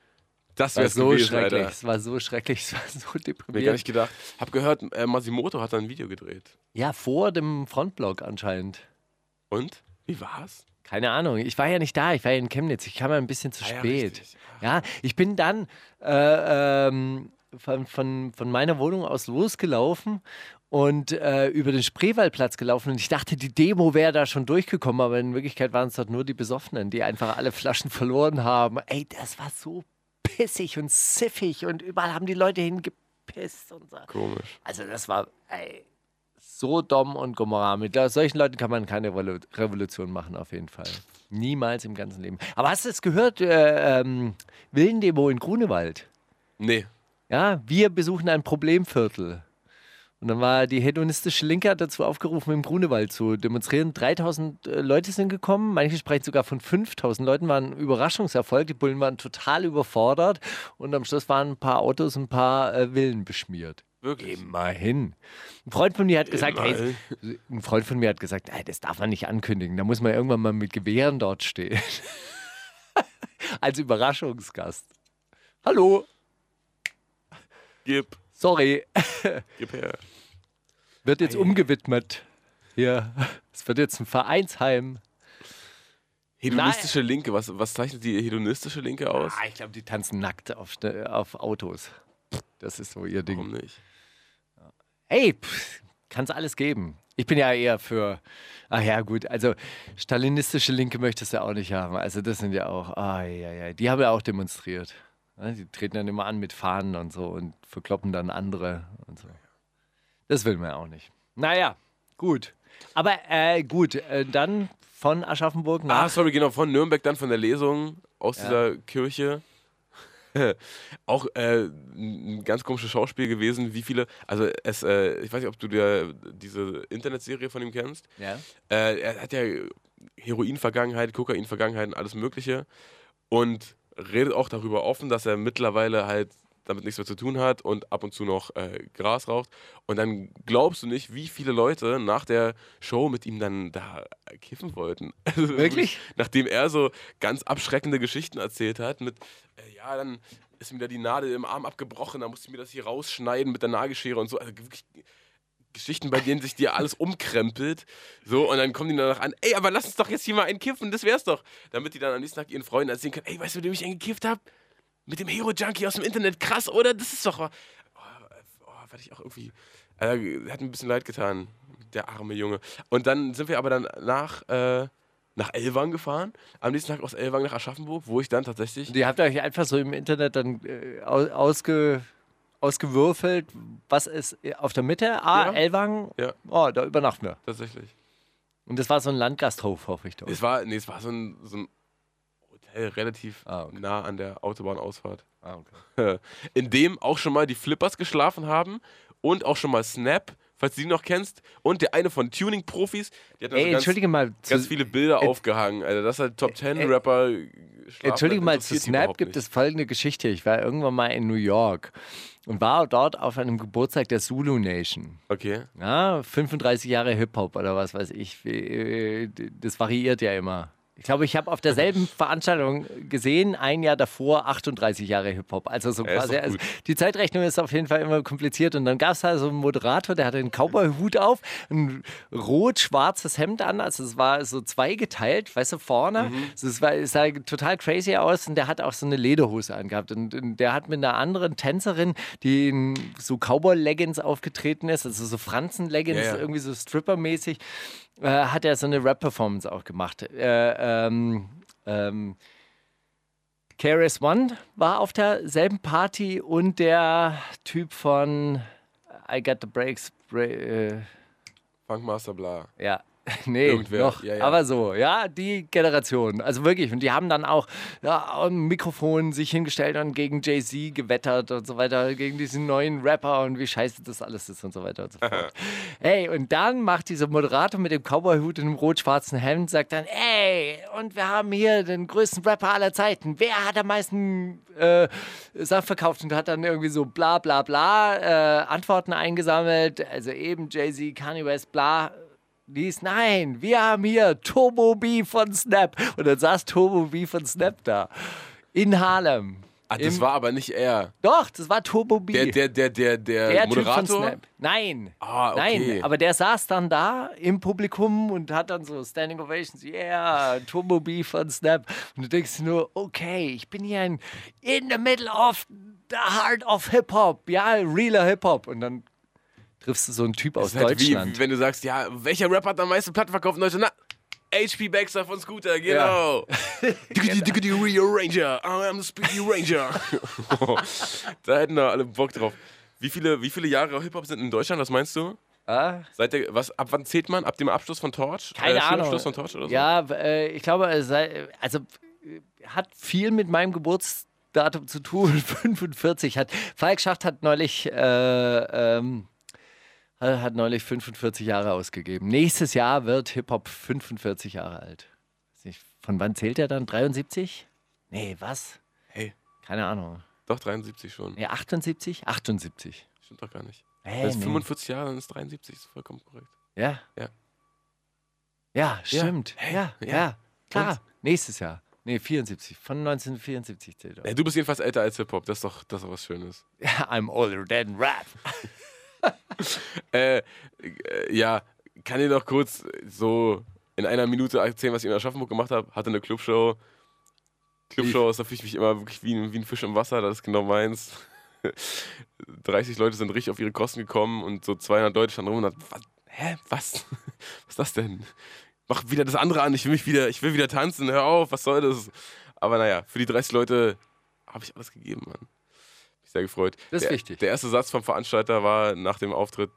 Das wäre so gewesen, schrecklich, Alter. es war so schrecklich, es war so Hab mir gar deprimierend. nicht gedacht. Hab gehört, äh, Masimoto hat da ein Video gedreht. Ja, vor dem Frontblock anscheinend. Und? Wie war's? Keine Ahnung, ich war ja nicht da, ich war ja in Chemnitz, ich kam ja ein bisschen zu Ah ja, spät. richtig. Ja, ich bin dann äh, ähm, von, von, von meiner Wohnung aus losgelaufen und äh, über den Spreewaldplatz gelaufen und ich dachte, die Demo wäre da schon durchgekommen, aber in Wirklichkeit waren es dort nur die Besoffenen, die einfach alle Flaschen verloren haben. Ey, das war so pissig und siffig und überall haben die Leute hingepisst und so. Komisch. Also das war ey, so dumm und Gomorra. Mit solchen Leuten kann man keine Revolu- Revolution machen, auf jeden Fall. Niemals im ganzen Leben. Aber hast du es gehört, äh, ähm, Willendemo in Grunewald? Nee. Ja, wir besuchen ein Problemviertel. Und dann war die hedonistische Linke dazu aufgerufen, im Grunewald zu demonstrieren. 3000 äh, Leute sind gekommen, manche sprechen sogar von 5000 Leuten, war ein Überraschungserfolg. Die Bullen waren total überfordert und am Schluss waren ein paar Autos und ein paar äh, Villen beschmiert. Wirklich. Immerhin. Ein Freund von mir hat gesagt, hey, ein Freund von mir hat gesagt, ey, das darf man nicht ankündigen. Da muss man irgendwann mal mit Gewehren dort stehen. Als Überraschungsgast. Hallo, Gib. sorry, Gib her. wird jetzt umgewidmet. Hier, es wird jetzt ein Vereinsheim. Hedonistische Linke. Was, was zeichnet die hedonistische Linke aus? Ah, ich glaube, die tanzen nackt auf, auf Autos. Das ist so ihr Ding. Warum nicht? Hey, kann es alles geben. Ich bin ja eher für, ach ja, gut, also stalinistische Linke möchtest du auch nicht haben. Also das sind ja auch, ah, ja, ja, die haben ja auch demonstriert. Ja, Die treten dann immer an mit Fahnen und so und verkloppen dann andere und so. Das will man auch nicht. Naja, gut. Aber äh, gut, äh, dann von Aschaffenburg nach. Ah, sorry, genau, von Nürnberg dann von der Lesung aus dieser Kirche. Auch äh, ein ganz komisches Schauspiel gewesen, wie viele, also es, äh, ich weiß nicht, ob du dir diese Internetserie von ihm kennst. Ja. Äh, er hat ja Heroin-Vergangenheit, Kokain-Vergangenheit und alles Mögliche und redet auch darüber offen, dass er mittlerweile halt damit nichts mehr zu tun hat und ab und zu noch äh, Gras raucht. Und dann glaubst du nicht, wie viele Leute nach der Show mit ihm dann da kiffen wollten. Also Wirklich? Nachdem er so ganz abschreckende Geschichten erzählt hat mit, äh, ja, dann ist mir da die Nadel im Arm abgebrochen, dann musste ich mir das hier rausschneiden mit der Nagelschere und so. Also wirklich Geschichten, bei denen sich dir alles umkrempelt. So, und dann kommen die danach an, ey, aber lass uns doch jetzt hier mal einen kiffen, das wär's doch. Damit die dann am nächsten Tag ihren Freunden erzählen können, ey, weißt du, mit dem ich einen gekifft hab? Mit dem Hero-Junkie aus dem Internet, krass, oder? Das ist doch. Oh, oh, werde ich auch irgendwie. Äh, hat mir ein bisschen leid getan, der arme Junge. Und dann sind wir aber dann nach, äh, nach Elwang gefahren. Am nächsten Tag aus Elwang nach Aschaffenburg, wo ich dann tatsächlich. Die habt ihr euch einfach so im Internet dann äh, au- ausge, ausgewürfelt, was ist auf der Mitte? Ah, Ja. Elwang. Ja. Oh, da übernachten wir. Tatsächlich. Und das war so ein Landgasthof, hoffe ich doch. Es war, nee, es war so ein, so ein Hotel relativ Ah, okay. nah an der Autobahnausfahrt. Ah, okay. In dem auch schon mal die Flippers geschlafen haben und auch schon mal Snap, falls du die noch kennst. Und der eine von Tuning Profis, die hat also Ey, ganz, entschuldige mal. Ganz viele Bilder Ent- aufgehangen. Also, dass halt Top Ten Äh, Rapper schlafen, entschuldige mal, zu Snap gibt es folgende Geschichte. Ich war irgendwann mal in New York und war dort auf einem Geburtstag der Zulu Nation. Okay. Ja, 35 Jahre Hip-Hop oder was weiß ich. Wie- Das variiert ja immer. Ich glaube, ich habe auf derselben Veranstaltung gesehen, ein Jahr davor 38 Jahre Hip-Hop. Also so Ja, quasi. Also die Zeitrechnung ist auf jeden Fall immer kompliziert. Und dann gab es da so einen Moderator, der hatte einen Cowboy-Hut auf, ein rot-schwarzes Hemd an. Also es war so zweigeteilt, weißt du, vorne. Mhm. Also es, war, es sah total crazy aus und der hat auch so eine Lederhose angehabt. Und, und der hat mit einer anderen Tänzerin, die in so Cowboy-Leggings aufgetreten ist, also so Franzen-Leggings, Ja, ja. irgendwie so Stripper-mäßig, äh, hat er so eine Rap-Performance auch gemacht. Äh, ähm, ähm, KRS One war auf derselben Party und der Typ von I Got the Breaks, Bra äh, Funkmaster bla. ja, Nee, Irgendwer. noch. Ja, ja. Aber so, ja, die Generation. Also wirklich. Und die haben dann auch ja, am Mikrofon sich hingestellt und gegen Jay-Z gewettert und so weiter, gegen diesen neuen Rapper und wie scheiße das alles ist und so weiter und so fort. Ey, und dann macht dieser Moderator mit dem Cowboyhut und dem rot-schwarzen Hemd, sagt dann, ey, und wir haben hier den größten Rapper aller Zeiten. Wer hat am meisten äh, Saft verkauft und hat dann irgendwie so bla bla bla äh, Antworten eingesammelt. Also eben Jay-Z, Kanye West, bla liest, nein, wir haben hier Turbo B von Snap. Und dann saß Turbo B von Snap da. In Harlem. Ah, das Im- war aber nicht er. Doch, das war Turbo B. Der, der, der, der, der, Der Typ von Moderator. Snap. Nein. Ah, okay. Nein, aber der saß dann da im Publikum und hat dann so Standing Ovations, yeah, Turbo B von Snap. Und du denkst nur, okay, ich bin hier in, in the middle of the heart of Hip-Hop. Ja, realer Hip-Hop. Und dann triffst du so einen Typ aus halt Deutschland. wie wenn du sagst, ja, welcher Rapper hat am meisten Platten verkauft in Deutschland? Na, HP Baxter von Scooter, genau. Diggity, diggity, Rearranger. I am the Speedy Ranger. da hätten da alle Bock drauf. Wie viele, wie viele Jahre Hip-Hop sind in Deutschland, was meinst du? Ah? Seit der, was, ab wann zählt man? Ab dem Abschluss von Torch? Keine äh, Ahnung. Schulabschluss von Torch oder so? Ja, äh, ich glaube, es sei, also äh, hat viel mit meinem Geburtsdatum zu tun. 45 hat Falk Schacht hat neulich äh, ähm, hat neulich 45 Jahre ausgegeben. Nächstes Jahr wird Hip Hop 45 Jahre alt. Von wann zählt er dann? 73? Nee, was? Hey, Keine Ahnung. doch 73 schon. Nee, 78? 78. Stimmt doch gar nicht. Hä, Wenn es nee. 45 Jahre, dann ist 73, ist vollkommen korrekt. Ja? Ja. Ja, stimmt. Hey, Ja, ja, ja. klar. Und? Nächstes Jahr. Nee, 74. Von 1974 zählt er. Ey, du bist jedenfalls älter als Hip-Hop, das ist doch, das ist doch was Schönes. Ja, I'm older than rap. Äh, äh, ja, kann dir noch kurz so in einer Minute erzählen, was ich in Aschaffenburg gemacht habe? Hatte eine Clubshow. Clubshow, da fühle ich mich immer wirklich wie, ein- wie ein Fisch im Wasser, das ist genau meins. 30 Leute sind richtig auf ihre Kosten gekommen und so 200 Leute standen rum und hat, was, hä, was? Was ist das denn? Mach wieder das andere an, ich will mich wieder, ich will wieder tanzen, hör auf, was soll das? Aber naja, für die 30 Leute habe ich alles gegeben, Mann. Sehr gefreut. Das ist der, wichtig. Der erste Satz vom Veranstalter war nach dem Auftritt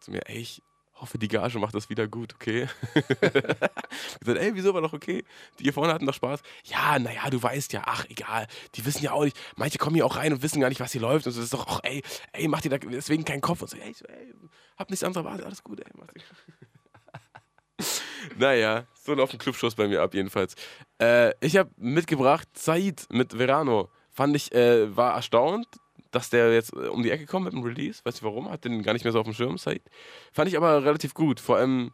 zu mir, ey, ich hoffe, die Gage macht das wieder gut, okay? ich gesagt, ey, wieso war doch okay? Die hier vorne hatten doch Spaß. Ja, naja, du weißt ja, ach, egal. Die wissen ja auch nicht, manche kommen hier auch rein und wissen gar nicht, was hier läuft. Und so, das ist doch auch, ey, ey, mach dir da deswegen keinen Kopf. Und so, ey, so, ey hab nichts anderes erwartet, alles gut, ey, mach dir. naja, so laufen Clubshows bei mir ab, jedenfalls. Äh, ich habe mitgebracht Said mit Verano. Fand ich, äh, war erstaunt, dass der jetzt äh, um die Ecke kommt mit dem Release. Weißt du warum? Hat den gar nicht mehr so auf dem Schirm, Said. Fand ich aber relativ gut. Vor allem.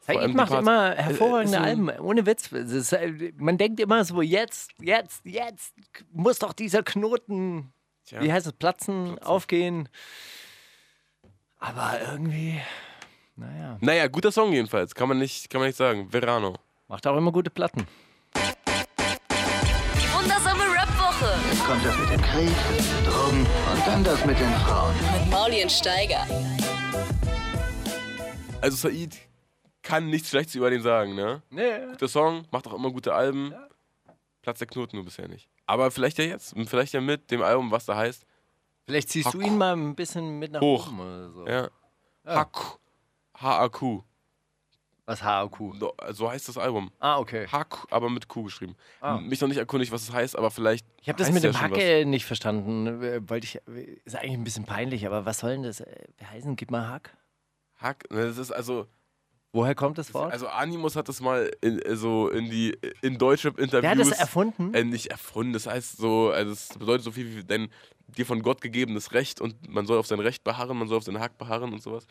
vor Said die macht immer Äh, hervorragende ist ein- Alben, ohne Witz. Ist, äh, man denkt immer so, jetzt, jetzt, jetzt muss doch dieser Knoten, Tja. wie heißt es, platzen, aufgehen. Aber irgendwie, naja, Naja, guter Song jedenfalls. Kann man nicht, kann man nicht sagen. Verano. macht auch immer gute Platten. Kommt das mit dem Krieg, Drogen und dann das mit den Frauen. mit Maulien Steiger. Also Said kann nichts Schlechtes über den sagen, ne? Nee. Guter Song, macht auch immer gute Alben. Platz der Knoten nur bisher nicht. Aber vielleicht ja jetzt. Vielleicht ja mit dem Album, was da heißt. Vielleicht ziehst du Hack. ihn mal ein bisschen mit nach Hoch. oben oder so. Ja. Hack. H-A-Q. Was HAQ? So- So heißt das Album. Ah, okay. Hack, aber mit Q geschrieben. Ah. Mich noch nicht erkundigt, was es heißt, aber vielleicht. Ich habe das mit ja dem Hacke nicht verstanden. Äh, Wollte ich, ist eigentlich ein bisschen peinlich, aber was soll denn das äh, heißen? Gib mal Hack. Hack. ne, Das ist also. Woher kommt das Wort? Also Animus hat das mal in, äh, so in die in Deutschrap-Interviews. Wer hat das erfunden? Äh, nicht erfunden. Das heißt so, also es bedeutet so viel wie dein dir von Gott gegebenes Recht und man soll auf sein Recht beharren, man soll auf seinen Hack beharren und sowas.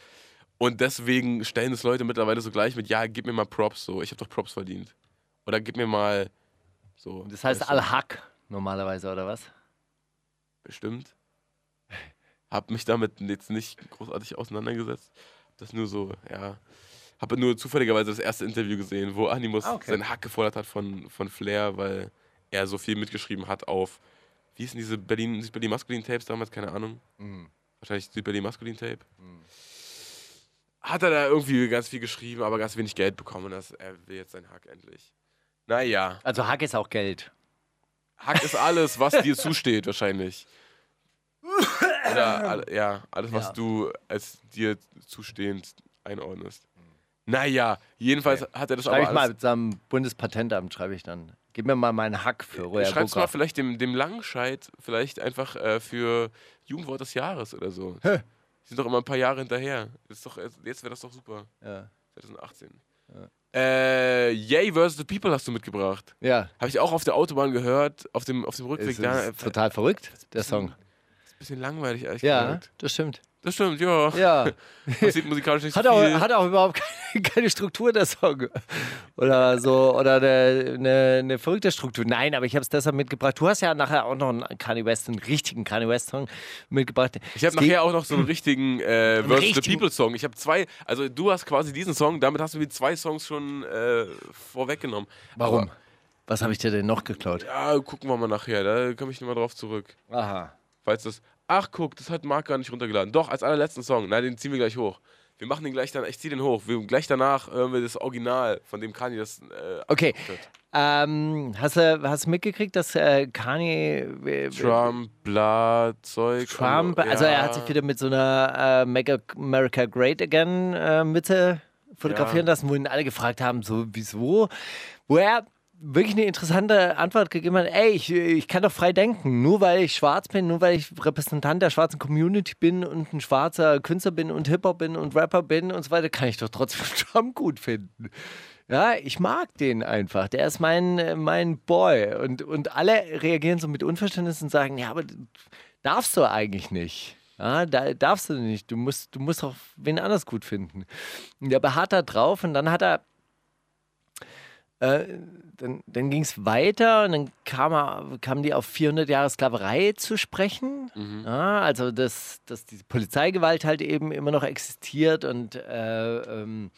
Und deswegen stellen es Leute mittlerweile so gleich mit, ja, gib mir mal Props, so, ich habe doch Props verdient. Oder gib mir mal so. Das heißt Al-Hack normalerweise, oder was? Bestimmt. Hab mich damit jetzt nicht großartig auseinandergesetzt. Das nur so, ja. Habe nur zufälligerweise das erste Interview gesehen, wo Animus Ah, okay. seinen Hack gefordert hat von, von Flair, weil er so viel mitgeschrieben hat auf, wie hießen diese Berlin, Berlin Maskulin Tapes damals, keine Ahnung. Mhm. Wahrscheinlich Berlin Maskulin Tape. Hat er da irgendwie ganz viel geschrieben, aber ganz wenig Geld bekommen. Das, er will jetzt seinen Hack endlich. Naja, Also Hack ist auch Geld. Hack ist alles, was dir zusteht, wahrscheinlich. Oder all, ja, alles, was Ja. du als dir zustehend einordnest. Naja, jedenfalls hat er das Schreibe aber ich mal mit seinem Bundespatentamt, schreibe ich dann. Gib mir mal meinen Hack für Royal Schreib's mal Booker. vielleicht dem, dem Langenscheid vielleicht einfach äh, für Jugendwort des Jahres oder so. Die sind doch immer ein paar Jahre hinterher. Ist doch, jetzt wäre das doch super. Ja. 2018. Äh, Yay vs. The People hast du mitgebracht. ja. Habe ich auch auf der Autobahn gehört, auf dem, auf dem Rückweg Ist, da. ist total verrückt, der Song. Ist ein bisschen langweilig, ehrlich Ja, gesagt. das stimmt. Das stimmt, ja. Ja. Passiert musikalisch nicht Hat so auch, viel. hat auch überhaupt keine, keine Struktur, der Song. Oder so, oder eine, eine, eine verrückte Struktur. Nein, aber ich habe es deshalb mitgebracht. Du hast ja nachher auch noch einen Kanye West, einen richtigen Kanye West-Song mitgebracht. Ich habe nachher auch noch so einen richtigen äh, Versus the richtigen- People Song. Ich habe zwei, also du hast quasi diesen Song, damit hast du mir zwei Songs schon äh, vorweggenommen. Warum? Aber, Was habe ich dir denn noch geklaut? ja, gucken wir mal nachher, da komme ich nochmal drauf zurück. Aha. Falls das. Ach, guck, das hat Marc gar nicht runtergeladen. Doch, als allerletzten Song. Nein, den ziehen wir gleich hoch. Wir machen den gleich dann, ich zieh den hoch. Wir, gleich danach hören wir das Original, von dem Kanye das. Äh, Okay. Ähm, hast, du, hast mitgekriegt, dass äh, Kanye. äh, Trump, bla, Zeug. Trump, also er hat sich wieder mit so einer äh, Make America Great Again äh, Mitte fotografieren Ja. lassen, wo ihn alle gefragt haben, so wieso? Wo er wirklich eine interessante Antwort gegeben hat, ey, ich, ich kann doch frei denken, nur weil ich schwarz bin, nur weil ich Repräsentant der schwarzen Community bin und ein schwarzer Künstler bin und Hip-Hop bin und Rapper bin und so weiter, kann ich doch trotzdem Trump gut finden. Ja, ich mag den einfach. Der ist mein, mein Boy. Und, und alle reagieren so mit Unverständnis und sagen, ja, aber darfst du eigentlich nicht. Ja, da darfst du nicht. Du musst, du musst auch wen anders gut finden. Und der beharrt da drauf und dann hat er. Äh, dann dann ging es weiter und dann kam er, kamen die auf 400 Jahre Sklaverei zu sprechen. Ja, also, dass, dass die Polizeigewalt halt eben immer noch existiert und, äh, ähm,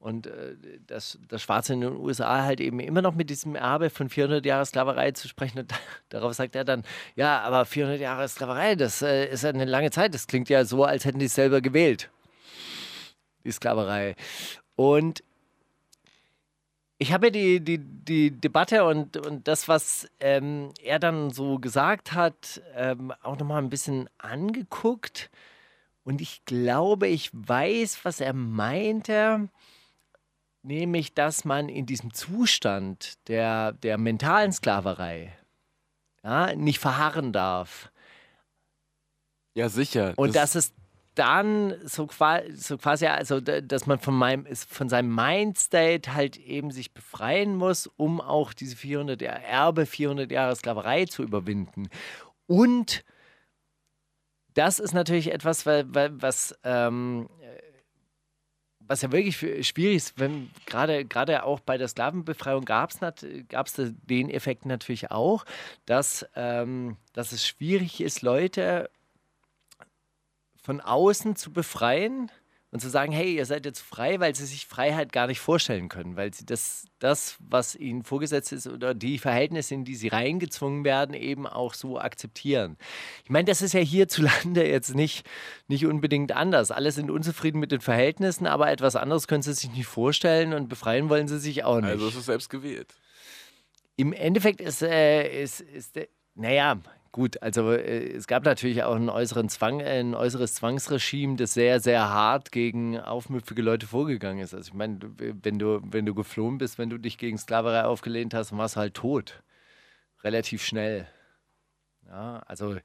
und äh, dass das Schwarze in den USA halt eben immer noch mit diesem Erbe von 400 Jahre Sklaverei zu sprechen. Und darauf sagt er dann, ja, aber 400 Jahre Sklaverei, das äh, ist eine lange Zeit. Das klingt ja so, als hätten die es selber gewählt, die Sklaverei. Und ich habe ja die, die, die Debatte und, und das, was ähm, er dann so gesagt hat, ähm, auch nochmal ein bisschen angeguckt. Und ich glaube, ich weiß, was er meinte. Nämlich, dass man in diesem Zustand der, der mentalen Sklaverei ja, nicht verharren darf. Ja, sicher. Und dass es dann so, so quasi, also da- dass man von, meinem, von seinem Mindstate halt eben sich befreien muss, um auch diese 400 Jahre Erbe, 400 Jahre Sklaverei zu überwinden. Und das ist natürlich etwas, was, ähm, äh, was ja wirklich schwierig ist, wenn gerade gerade auch bei der Sklavenbefreiung gab es den Effekt natürlich auch, dass, ähm, dass es schwierig ist, Leute von außen zu befreien und zu sagen, hey, ihr seid jetzt frei, weil sie sich Freiheit gar nicht vorstellen können, weil sie das, das, was ihnen vorgesetzt ist oder die Verhältnisse, in die sie reingezwungen werden, eben auch so akzeptieren. Ich meine, das ist ja hierzulande jetzt nicht, nicht unbedingt anders. Alle sind unzufrieden mit den Verhältnissen, aber etwas anderes können sie sich nicht vorstellen und befreien wollen sie sich auch nicht. Also es ist selbst gewählt. Im Endeffekt ist, äh, ist, ist äh, naja, gut, also äh, es gab natürlich auch einen äußeren Zwang, äh, ein äußeres Zwangsregime, das sehr, sehr hart gegen aufmüpfige Leute vorgegangen ist. Also ich meine, wenn du, wenn du geflohen bist, wenn du dich gegen Sklaverei aufgelehnt hast, warst du halt tot. Relativ schnell. Ja, also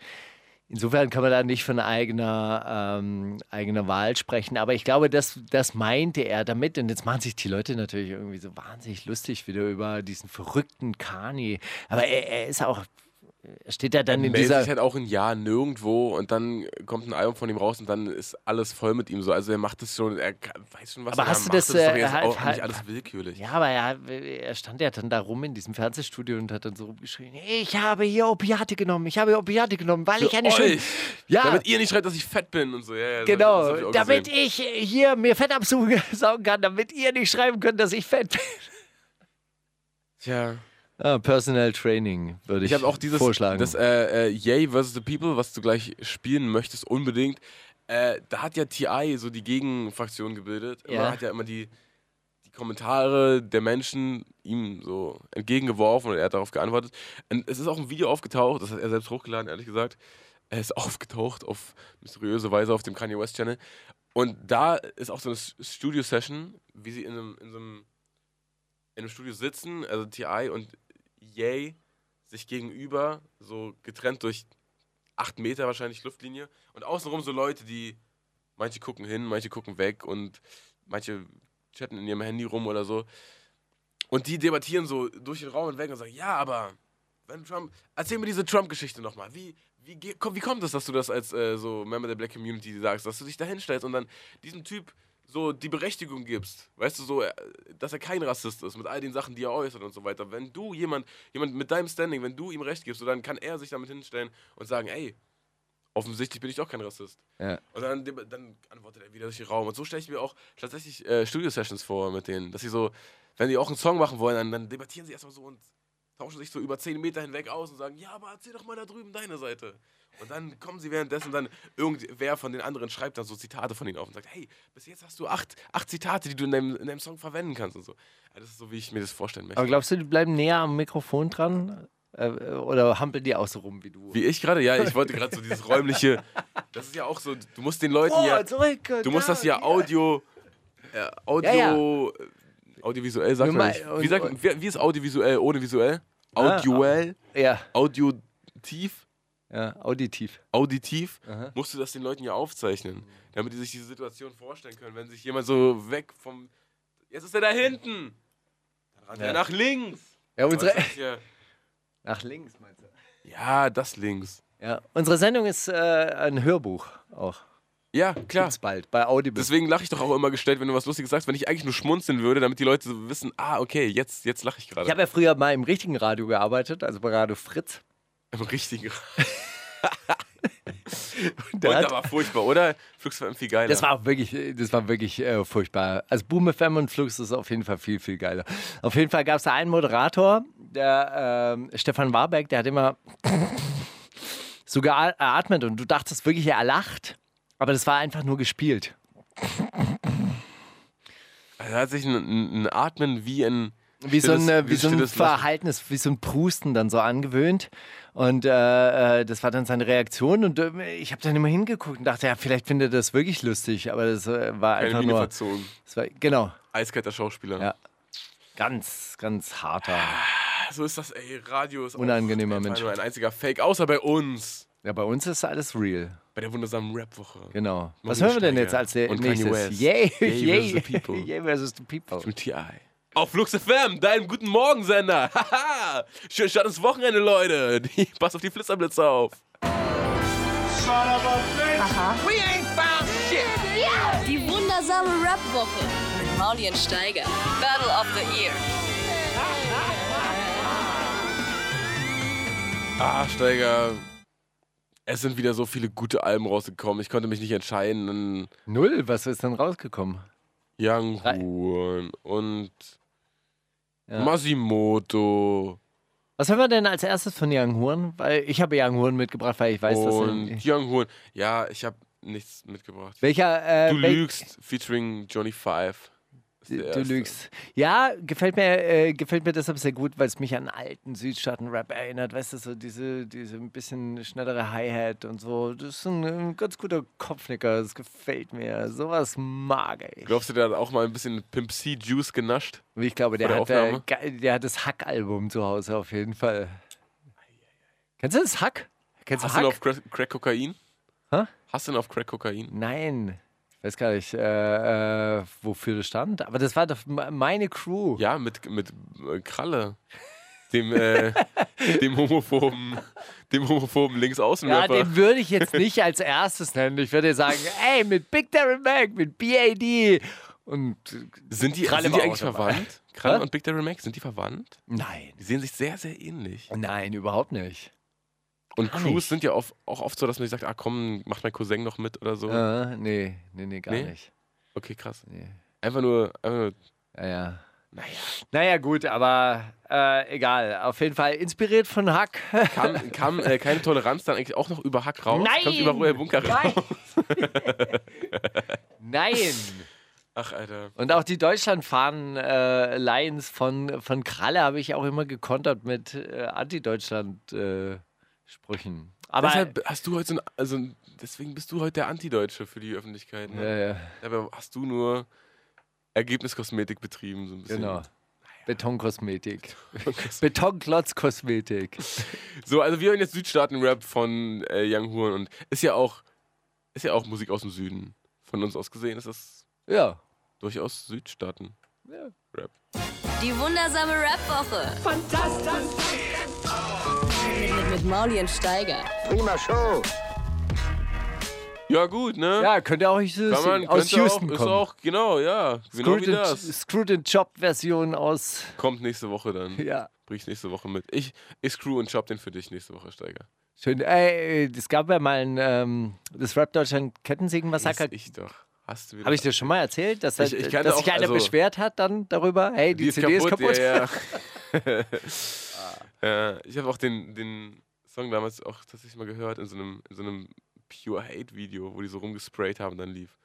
insofern kann man da nicht von eigener, ähm, eigener Wahl sprechen. Aber ich glaube, das, das meinte er damit. Und jetzt machen sich die Leute natürlich irgendwie so wahnsinnig lustig wieder über diesen verrückten Kani. Aber er, er ist auch, steht ja dann in meldet dieser. sich halt auch ein Jahr nirgendwo und dann kommt ein Album von ihm raus und dann ist alles voll mit ihm so. Also er macht das schon, er weiß schon, was Aber er hast da du macht. das, ist doch äh, jetzt halt- auch halt- nicht alles willkürlich. Ja, aber er, er stand ja dann da rum in diesem Fernsehstudio und hat dann so rumgeschrien: Ich habe hier Opiate genommen, ich habe Opiate genommen, weil ich eine Für schöne. Ja, Damit ihr nicht schreibt, dass ich fett bin und so. Ja, ja, das Genau, ich damit ich hier mir Fett absaugen kann, damit ihr nicht schreiben könnt, dass ich fett bin. Tja. Ah, Personal Training würde ich, Ich habe auch dieses vorschlagen. das äh, äh, Yay vs. The People, was du gleich spielen möchtest, unbedingt. Äh, da hat ja TI so die Gegenfraktion gebildet. Ja. Man hat ja immer die, die Kommentare der Menschen ihm so entgegengeworfen und er hat darauf geantwortet. Und es ist auch ein Video aufgetaucht, das hat er selbst hochgeladen, ehrlich gesagt. Er ist aufgetaucht auf mysteriöse Weise auf dem Kanye West Channel. Und da ist auch so eine Studio-Session, wie sie in einem, in so einem, in einem Studio sitzen, also TI und Yay sich gegenüber, so getrennt durch acht Meter wahrscheinlich Luftlinie. Und außenrum so Leute, die manche gucken hin, manche gucken weg und manche chatten in ihrem Handy rum oder so. Und die debattieren so durch den Raum und weg und sagen, ja, aber wenn Trump, erzähl mir diese Trump-Geschichte nochmal. Wie, wie, wie kommt es, dass du das als äh, so Member der Black Community sagst, dass du dich da hinstellst und dann diesem Typ so die Berechtigung gibst, weißt du, so, äh, dass er kein Rassist ist mit all den Sachen, die er äußert und so weiter. Wenn du jemand, jemand mit deinem Standing, wenn du ihm Recht gibst, so, dann kann er sich damit hinstellen und sagen, ey, offensichtlich bin ich doch kein Rassist. Ja. Und dann, dann antwortet er wieder durch den Raum. Und so stelle ich mir auch tatsächlich äh, Studio-Sessions vor mit denen, dass sie so, wenn die auch einen Song machen wollen, dann, dann debattieren sie erstmal so und tauschen sich so über 10 Meter hinweg aus und sagen, ja, aber erzähl doch mal da drüben deine Seite. Und dann kommen sie währenddessen dann, irgendwer von den anderen schreibt dann so Zitate von ihnen auf und sagt, hey, bis jetzt hast du acht, acht Zitate, die du in deinem, in deinem Song verwenden kannst und so. Ja, das ist so, wie ich mir das vorstellen möchte. Aber glaubst du, die bleiben näher am Mikrofon dran? Äh, oder hampeln die auch so rum wie du? wie ich gerade, ja, ich wollte gerade so dieses räumliche, das ist ja auch so, du musst den Leuten ja, zurück. du musst das ja Audio, äh, Audio, Ja, äh, audiovisuell sagt man mal- nicht. Wie, sagt, wie, wie ist audiovisuell ohne visuell? Audioell, Ja, audiotiv, ja, auditiv. auditiv, Aha. musst du das den Leuten ja aufzeichnen, damit die sich diese Situation vorstellen können, wenn sich jemand so weg vom, jetzt ist er da hinten, dann rennt Ja. er nach links. Ja, unsere. Nach links meinst du? ja, das links. Ja, unsere Sendung ist äh, ein Hörbuch auch. Ja, klar. Gibt's bald bei Audible. Deswegen lache ich doch auch immer gestellt, wenn du was Lustiges sagst, wenn ich eigentlich nur schmunzeln würde, damit die Leute so wissen, ah, okay, jetzt, jetzt lache ich Ich gerade. habe ja früher mal im richtigen Radio gearbeitet, also bei Radio Fritz. Im richtigen. Und Und aber furchtbar, oder? Flux war viel geiler. Das war wirklich, das war wirklich äh, furchtbar. Also Boom FM und Flux ist auf jeden Fall viel, viel geiler. Auf jeden Fall gab es da einen Moderator, der ähm, Stefan Warbeck, der hat immer so geatmet und du dachtest wirklich, er lacht, aber das war einfach nur gespielt. er hat sich ein, ein Atmen wie ein. Wie so ein, äh, wie so ein stilles Lachen. Verhalten, wie so ein Prusten dann so angewöhnt. Und äh, äh, das war dann seine Reaktion. Und äh, ich habe dann immer hingeguckt und dachte, ja, vielleicht findet er das wirklich lustig. Aber das äh, war Keine einfach Miene nur. verzogen. Das war, genau. Eiskalter Schauspieler. Ja. Ganz, ganz harter. So ist das, ey. Radio ist auch Unangenehmer einfach Mensch. nur ein einziger Fake, außer bei uns. Ja, bei uns ist alles real. Bei der wundersamen Rap-Woche. Genau. Was hören wir denn jetzt als der nächstes? Yay, Yay yay, versus the people. yay versus the people. Mit TI. Auf Flux FM, deinem guten Morgensender. Haha. Schön Start ins Wochenende, Leute. Pass auf die Flitzerblitze auf. Die wundersame Rap-Woche mit Mauli und Steiger. Battle of the Year. Ah, Steiger. Es sind wieder so viele gute Alben rausgekommen. Ich konnte mich nicht entscheiden. Null, was ist denn rausgekommen? Young Horn und Ja. Masimoto Was hören wir denn als erstes von Young Horn? Weil ich habe Young Horn mitgebracht, weil ich weiß, dass und er- Young Horn. Ja, ich habe nichts mitgebracht. welcher äh, Du lügst, featuring Johnny Five. Du lügst. Ja, gefällt mir, äh, gefällt mir deshalb sehr gut, weil es mich an alten Südstaaten-Rap erinnert. Weißt du, so diese, diese ein bisschen schnellere Hi-Hat und so. Das ist ein, ein ganz guter Kopfnicker. Das gefällt mir. Sowas mag ich. Glaubst du, der hat auch mal ein bisschen Pimp C Juice genascht? Ich glaube, der hat, der äh, der hat das Hack-Album zu Hause auf jeden Fall. Kennst du das Hack? Kennst Hast du du Hack? noch auf Crack, Crack Kokain? Hä? Hast du noch auf Crack Kokain? Nein. Weiß gar nicht, äh, äh, wofür das stand. Aber das war doch me- meine Crew. Ja, mit, mit äh, Kralle. Dem, äh, dem homophoben, dem homophoben Ja, Linksaußenrapper. den würde ich jetzt nicht als erstes nennen. Ich würde sagen, ey, mit Big Darren Mac, mit BAD und sind die, Kralle sind die eigentlich dabei. verwandt? Kralle Was? und Big Daddy Mac, sind die verwandt? nein, Die sehen sich sehr, sehr ähnlich. nein, überhaupt nicht. Und Gar Crews nicht. sind ja oft, auch oft so, dass man sich sagt, ah komm, macht mein Cousin noch mit oder so. Äh, nee, nee, nee, gar Nee? nicht. Okay, krass. Nee. Einfach nur, einfach nur Ja, ja. naja. Naja, gut, aber äh, egal. Auf jeden Fall inspiriert von Hack. Kam, kam äh, keine Toleranz dann eigentlich auch noch über Hack raus? Nein! Kommt über Ruhe Bunker raus? Nein! Ach, Alter. Und auch die Deutschland-Fahren-Lines von, von Kralle habe ich auch immer gekontert mit äh, Anti-Deutschland-Sprüchen. aber Deshalb hast du heute so ein, also deswegen bist du heute der Antideutsche für die Öffentlichkeit. Ja, Ne? ja, Dabei hast du nur Ergebniskosmetik betrieben, so ein bisschen. genau. Betonkosmetik. Betonklotzkosmetik. So, also wir hören jetzt Südstaaten-Rap von äh, Young Horn und ist ja auch ist ja auch Musik aus dem Süden. Von uns aus gesehen ist das Ja. durchaus Südstaaten. Rap. Die wundersame Rap-Woche. Fantastisch. Mit, Mauli und Steiger. Prima Show. Ja, gut, ne? Ja, könnte auch aus Kann man, aus Houston auch, ist kommen. auch, genau, ja. Genau wie Screwed and- das. Screwed and Job-Version aus. Kommt nächste Woche dann. Ja. Bring ich nächste Woche mit. Ich, ich screw und chop den für dich nächste Woche, Steiger. Schön. Ey, es gab ja mal ein, ähm, das Rap Deutschland Kettensägen-Massaker. Ich doch. Hast du wieder. Habe ich dir schon mal erzählt, dass, Ich- da- ich dass auch, sich einer also- beschwert hat dann darüber? Hey, die, Die ist CD kaputt, ist kaputt. Ja, ja. ja, ich habe auch den, den Song damals auch tatsächlich mal gehört in so einem, in so einem Pure Hate Video, wo die so rumgesprayt haben, dann lief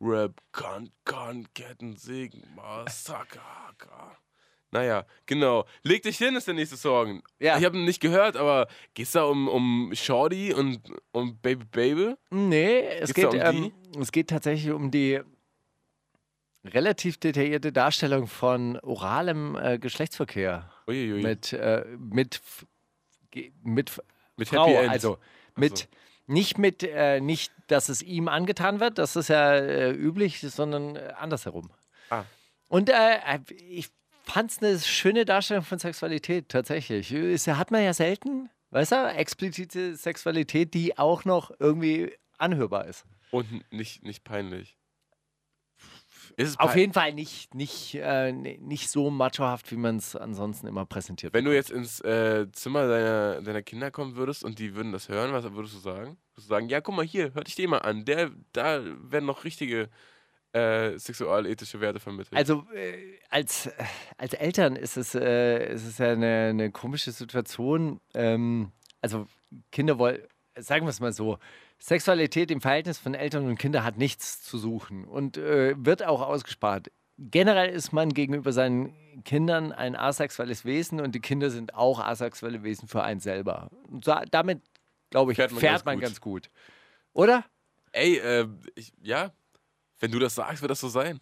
Rap, Kan, Kan, Kettensägen, Massaker. Naja, genau. Leg dich hin ist der nächste Song. Ja. Ich habe ihn nicht gehört, aber geht's da um, um Shorty und um Baby Baby? Nee, es Geht's geht, um ähm, es geht tatsächlich um die relativ detaillierte Darstellung von oralem äh, Geschlechtsverkehr Uiuiui. mit, äh, mit, mit Mit Frau. Happy End. Also mit, so. nicht mit, äh, nicht, dass es ihm angetan wird, das ist ja äh, üblich, sondern äh, andersherum. Ah. Und äh, äh, ich fand es eine schöne Darstellung von Sexualität, tatsächlich. Ist, hat man ja selten, weißt du, explizite Sexualität, die auch noch irgendwie anhörbar ist. Und nicht, nicht peinlich. Auf jeden Fall nicht, nicht, äh, nicht so machohaft, wie man es ansonsten immer präsentiert. Wenn du jetzt ins äh, Zimmer deiner, deiner Kinder kommen würdest und die würden das hören, was würdest du sagen? Würdest du sagen, ja, guck mal hier, hör dich den mal an. Der, da werden noch richtige äh, sexualethische Werte vermittelt. Also äh, als, als Eltern ist es, äh, ist es ja eine, eine komische Situation. Ähm, also Kinder wollen, sagen wir es mal so, Sexualität im Verhältnis von Eltern und Kindern hat nichts zu suchen und äh, wird auch ausgespart. Generell ist man gegenüber seinen Kindern ein asexuelles Wesen und die Kinder sind auch asexuelle Wesen für einen selber. Und da, damit, glaube ich, Fährt fährt man man, ganz ganz, gut. Oder? Ey, äh, ich, ja, wenn du das sagst, wird das so sein.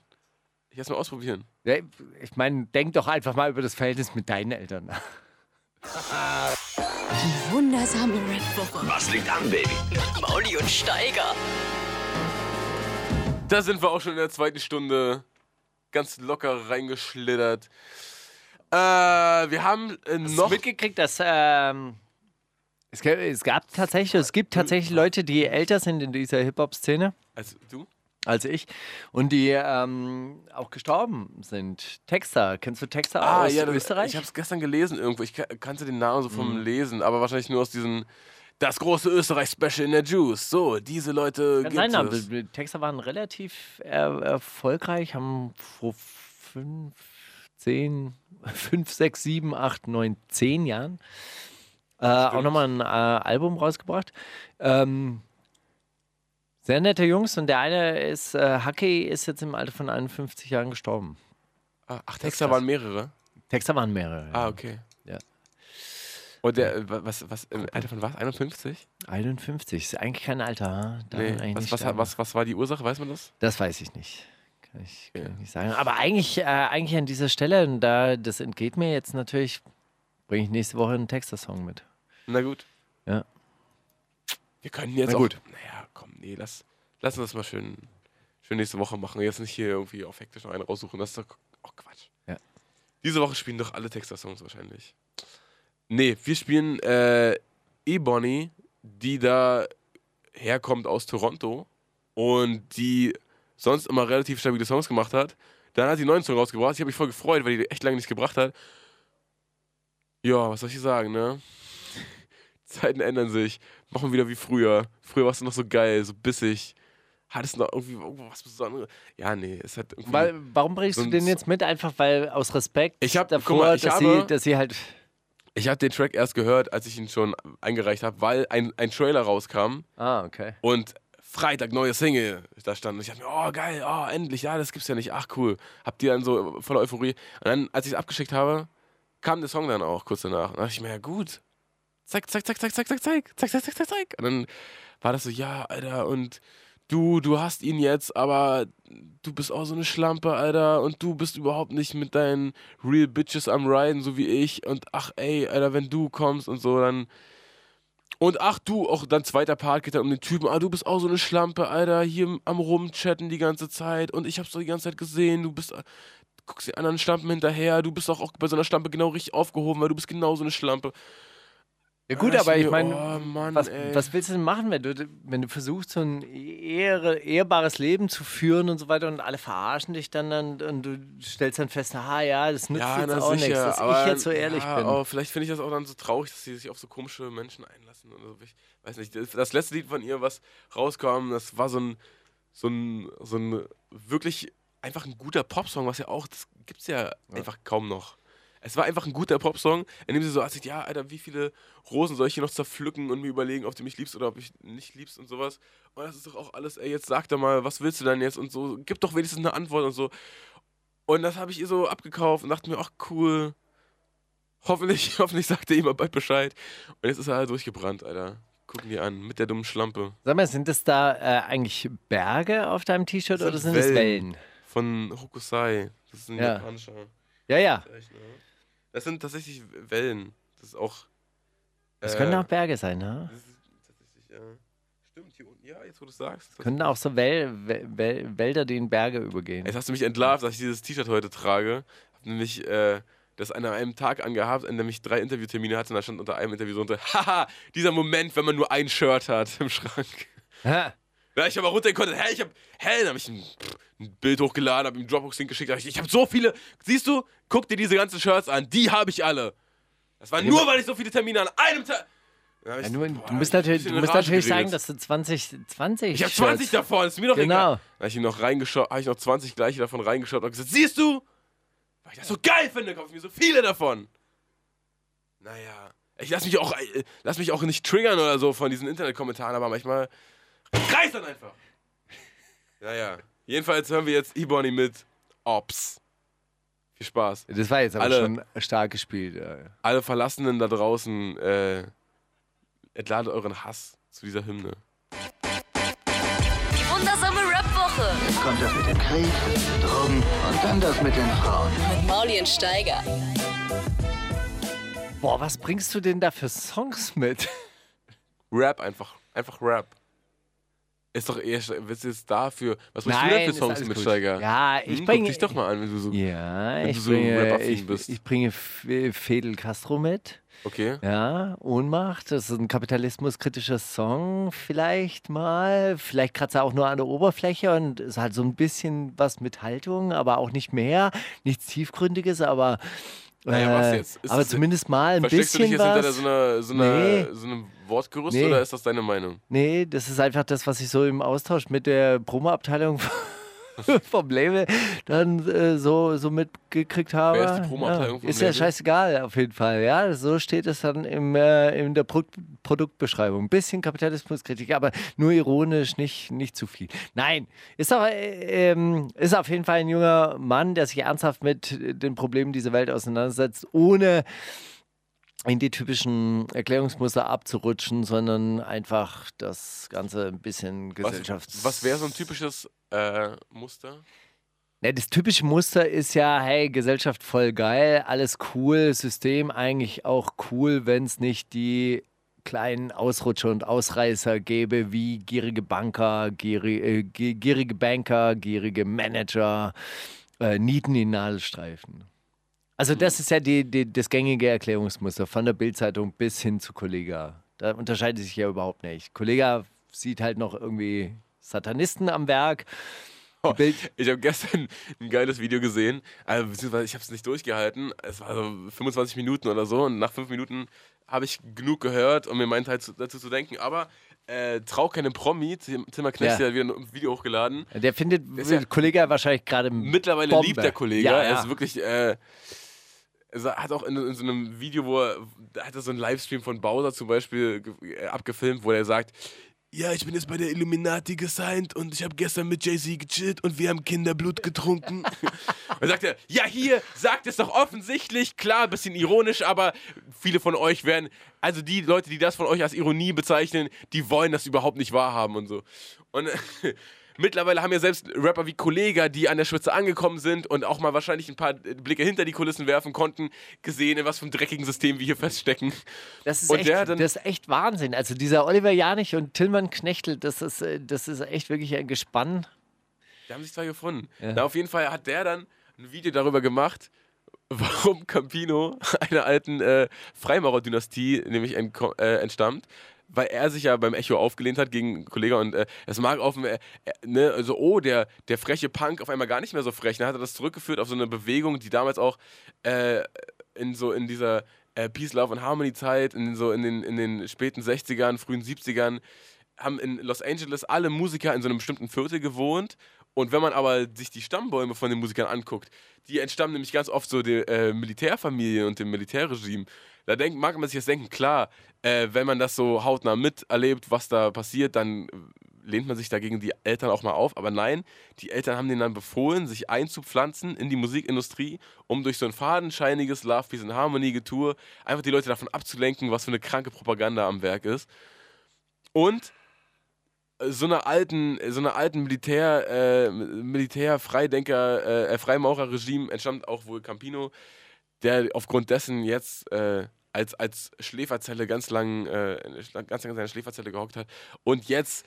Ich werde es mal ausprobieren. Ja, Ich meine, denk doch einfach mal über das Verhältnis mit deinen Eltern nach. Wundersame Rap-Woche. Was liegt an, Baby? Mauli und Steiger. Da sind wir auch schon in der zweiten Stunde. Ganz locker reingeschlittert. Äh, wir haben äh, Hast noch. du mitgekriegt, dass ähm, es, gab, es gab tatsächlich, es gibt tatsächlich Leute, die älter sind in dieser Hip-Hop-Szene Also, du? Als ich und die ähm, auch gestorben sind. Texter, kennst du Texter Ah, aus ja, das, Österreich? ich habe es gestern gelesen irgendwo. Ich ka- kannte den Namen so Mhm. vom Lesen, aber wahrscheinlich nur aus diesen. Das große Österreich-Special in der Juice. So, diese Leute Kann gibt sein, es. die Texter waren relativ äh, erfolgreich, haben vor fünf, zehn, fünf, sechs, sieben, acht, neun, zehn Jahren äh, auch nochmal ein äh, Album rausgebracht. Ähm, sehr nette Jungs und der eine ist, äh, Hacke ist jetzt im Alter von 51 Jahren gestorben. Ah, Ach, Texter waren mehrere. Texter waren mehrere. Ah, okay. Ja. Und der, äh, wa- was, was, im Alter von was? 51? 51, ist eigentlich kein Alter. Darf Nee. eigentlich Was, was, sterben. was, was war die Ursache? Weiß man das? Das weiß ich nicht. Kann ich, kann Ja. ich nicht sagen. Aber eigentlich, äh, eigentlich an dieser Stelle, und da das entgeht mir jetzt natürlich, bringe ich nächste Woche einen Texter-Song mit. Na gut. Ja. Wir können jetzt Na auch. gut. Naja, komm, nee, lass, lass uns das mal schön, schön nächste Woche machen. Jetzt nicht hier irgendwie auf hektisch noch einen raussuchen. Das ist doch auch Quatsch. Ja. Diese Woche spielen doch alle Texter-Songs wahrscheinlich. Nee, wir spielen äh, E-Bonnie, die da herkommt aus Toronto und die sonst immer relativ stabile Songs gemacht hat. Dann hat sie einen neuen Song rausgebracht. Ich habe mich voll gefreut, weil die echt lange nichts gebracht hat. Ja, was soll ich sagen, ne? Zeiten ändern sich. Machen wieder wie früher. Früher warst du noch so geil, so bissig. Hattest noch irgendwie irgendwas Besonderes. Ja, nee, es hat irgendwie. Weil, warum bringst so du den jetzt mit? Einfach weil aus Respekt Ich hab- davor, mal, ich dass, habe- sie, dass sie halt. ich habe den Track erst gehört, als ich ihn schon eingereicht habe, weil ein, ein Trailer rauskam Ah, okay. und Freitag neue Single da stand. Und ich dachte mir, oh geil, oh endlich, ja, das gibt's ja nicht. Ach cool. Habt ihr dann so voller Euphorie. Und dann, als ich es abgeschickt habe, kam der Song dann auch kurz danach. Und da dachte ich mir, ja gut, Zeig, zeig, zeig, zeig, zeig, zeig, zeig, zeig, zeig, zeig, zeig, zeig. Und dann war das so, ja, Alter, und du, du hast ihn jetzt, aber du bist auch so eine Schlampe, Alter, und du bist überhaupt nicht mit deinen Real Bitches am Riden, so wie ich. Und ach, ey, Alter, wenn du kommst und so, dann. Und ach du, auch dann zweiter Part geht dann um den Typen, ah, du bist auch so eine Schlampe, Alter, hier am Rumchatten die ganze Zeit und ich hab's doch die ganze Zeit gesehen, du bist, guckst die anderen Schlampen hinterher, du bist doch auch bei so einer Schlampe genau richtig aufgehoben, weil du bist genau so eine Schlampe. Ja gut, aber ich meine, oh was, was willst du denn machen, wenn du, wenn du versuchst, so ein ehre, ehrbares Leben zu führen und so weiter und alle verarschen dich dann, dann und du stellst dann fest, aha, ja, das nützt jetzt na auch nichts, dass ich jetzt so ehrlich ja, bin. Aber vielleicht finde ich das auch dann so traurig, dass sie sich auf so komische Menschen einlassen. Oder so. Ich weiß nicht, das, das letzte Lied von ihr, was rauskam, das war so ein, so ein, so ein wirklich einfach ein guter Popsong, was ja auch, das gibt es ja, einfach kaum noch. Es war einfach ein guter Popsong, in dem sie so erzählt, ja, Alter, wie viele Rosen soll ich hier noch zerpflücken und mir überlegen, ob du mich liebst oder ob ich nicht liebst und sowas. Und das ist doch auch alles, ey, jetzt sag doch mal, was willst du denn jetzt und so, gib doch wenigstens eine Antwort und so. Und das habe ich ihr so abgekauft und dachte mir, ach cool. Hoffentlich, hoffentlich sagt er ihm mal bald Bescheid. Und jetzt ist er halt durchgebrannt, Alter. Gucken die an, mit der dummen Schlampe. Sag mal, sind das da äh, eigentlich Berge auf deinem T-Shirt oder sind es Wellen. Wellen? Von Hokusai. Das ist ein Ja. japanischer. Ja, ja. Zeichner. Das sind tatsächlich Wellen. Das ist auch. Das äh, können auch Berge sein, ne? Das ist tatsächlich, ja. Stimmt, hier unten. Ja, jetzt wo du es sagst. Das Können auch so Wel Wel Wel Wälder, die in Berge übergehen. Jetzt hast du mich entlarvt, dass ich dieses T-Shirt heute trage. Hab nämlich äh, das an einem Tag angehabt, an dem ich drei Interviewtermine hatte. Und da stand unter einem Interview so unter, haha, dieser Moment, wenn man nur ein Shirt hat im Schrank. Ha. Ja, ich habe runtergekommen, hä, ich hab, hä, dann habe ich ein, ein Bild hochgeladen, habe ihm Dropbox-Link geschickt, ich, ich habe so viele, siehst du, guck dir diese ganzen Shirts an, die habe ich alle. Das war nur, weil ich so viele Termine an einem Tag... Dann hab ich- Ja, du, boah, du musst natürlich, du musst natürlich sagen, dass du 20, 20 Ich habe 20 Shirts- davon, ist mir doch Genau. egal. Da habe ich noch reingeschaut, habe ich noch 20 gleiche davon reingeschaut und gesagt, siehst du? Weil ich das so geil finde, kaufe ich mir so viele davon. Naja, ich lass mich auch, äh, lass mich auch nicht triggern oder so von diesen Internetkommentaren, aber manchmal reißt dann einfach. Naja, jedenfalls hören wir jetzt Ebony mit Ops. Viel Spaß. Das war jetzt aber Alle- schon stark gespielt. Ja. Alle Verlassenen da draußen, äh, entladet euren Hass zu dieser Hymne. Die wundersame Rap-Woche Jetzt kommt das mit dem Krieg, Drogen und dann das mit den Frauen. mit Maulien Steiger. Boah, was bringst du denn da für Songs mit? Rap einfach. Einfach Rap. Ist doch eher, was ist dafür? Was bringst du denn für Songs mit, gut. Steiger? Ja, ich Hm, bringe. Guck dich doch mal an, wenn du so. Ja, wenn ich du so bringe, ich, bist. ich bringe F- Fidel Castro mit. Okay. Ja, Ohnmacht, das ist ein kapitalismuskritischer Song, vielleicht mal. Vielleicht kratzt er auch nur an der Oberfläche und ist halt so ein bisschen was mit Haltung, aber auch nicht mehr. Nichts Tiefgründiges, aber. Naja, was äh, jetzt? Ist aber zumindest mal ein Versteckst du dich bisschen jetzt hinter so, einer, so, einer, Nee. so einem Wortgerüst Nee. oder ist das deine Meinung? Nee, das ist einfach das, was ich so im Austausch mit der Promo-Abteilung vom Label dann äh, so, so mitgekriegt habe. Wer ist die Promo-Abteilung ja, Ist ja scheißegal, auf jeden Fall. Ja, so steht es dann im, äh, in der Pro Produktbeschreibung. Bisschen Kapitalismuskritik, aber nur ironisch, nicht, nicht zu viel. Nein, ist, auch, äh, ist auf jeden Fall ein junger Mann, der sich ernsthaft mit den Problemen dieser Welt auseinandersetzt, ohne in die typischen Erklärungsmuster abzurutschen, sondern einfach das Ganze ein bisschen Was, gesellschafts... was wäre so ein typisches äh, Muster? Ja, das typische Muster ist ja, hey, Gesellschaft voll geil, alles cool, System eigentlich auch cool, wenn es nicht die kleinen Ausrutscher und Ausreißer gäbe, wie gierige Banker, gierig, äh, gi- gierige Banker, gierige Manager, äh, Nieten in Nadelstreifen. Also das ist ja die, die, das gängige Erklärungsmuster von der Bildzeitung bis hin zu Kollega. Da unterscheidet sich ja überhaupt nicht. Kollega sieht halt noch irgendwie Satanisten am Werk. Bild, Ich habe gestern ein geiles Video gesehen, also, beziehungsweise ich habe es nicht durchgehalten. Es war so 25 Minuten oder so und nach fünf Minuten habe ich genug gehört, um mir meinen Teil zu, dazu zu denken. Aber äh, Trau keine Promi, Timmer Knecht Ja. hat wieder ein Video hochgeladen. Der findet Ist ja- Kollege wahrscheinlich gerade Mittlerweile Bombe. liebt der Kollege. Ja, Er ja. ist wirklich. Äh, er hat auch in, in so einem Video, wo er, da hat er so einen Livestream von Bowser zum Beispiel äh, abgefilmt, wo er sagt, ja, ich bin jetzt bei der Illuminati gesigned und ich habe gestern mit Jay-Z gechillt und wir haben Kinderblut getrunken. Dann sagt er, ja, hier, sagt es doch offensichtlich, klar, bisschen ironisch, aber viele von euch werden, also die Leute, die das von euch als Ironie bezeichnen, die wollen das überhaupt nicht wahrhaben und so. Und mittlerweile haben ja selbst Rapper wie Kollega, die an der Spitze angekommen sind und auch mal wahrscheinlich ein paar Blicke hinter die Kulissen werfen konnten, gesehen, in was für einem dreckigen System wir hier feststecken. Das ist, Und echt, das ist echt Wahnsinn. Also dieser Oliver Janich und Tillmann Knechtel, das ist, äh, das ist echt wirklich ein Gespann. Die haben sich zwar gefunden. Ja. Na, auf jeden Fall hat der dann ein Video darüber gemacht, warum Campino einer alten äh, Freimaurer-Dynastie nämlich äh, entstammt. Weil er sich ja beim Echo aufgelehnt hat gegen einen Kollegen und äh, es mag äh, äh, ne, also oh, der, der freche Punk auf einmal gar nicht mehr so frech. Dann hat er das zurückgeführt auf so eine Bewegung, die damals auch äh, in so in dieser äh, Peace, Love und Harmony Zeit, in so in den, in den späten 60ern, frühen 70ern, haben in Los Angeles alle Musiker in so einem bestimmten Viertel gewohnt. Und wenn man aber sich die Stammbäume von den Musikern anguckt, die entstammen nämlich ganz oft so der äh, Militärfamilie und dem Militärregime. Da denk, mag man sich jetzt denken, klar, äh, wenn man das so hautnah miterlebt, was da passiert, dann äh, lehnt man sich dagegen die Eltern auch mal auf. Aber nein, die Eltern haben denen dann befohlen, sich einzupflanzen in die Musikindustrie, um durch so ein fadenscheiniges Love, Peace and Harmony Getue einfach die Leute davon abzulenken, was für eine kranke Propaganda am Werk ist. Und äh, so einer alten, so einer alten Militär, äh, Militär-Freidenker, äh, Freimaurer-Regime entstammt auch wohl Campino, der aufgrund dessen jetzt äh, als, als Schläferzelle ganz lang, äh, ganz lang in seiner Schläferzelle gehockt hat und jetzt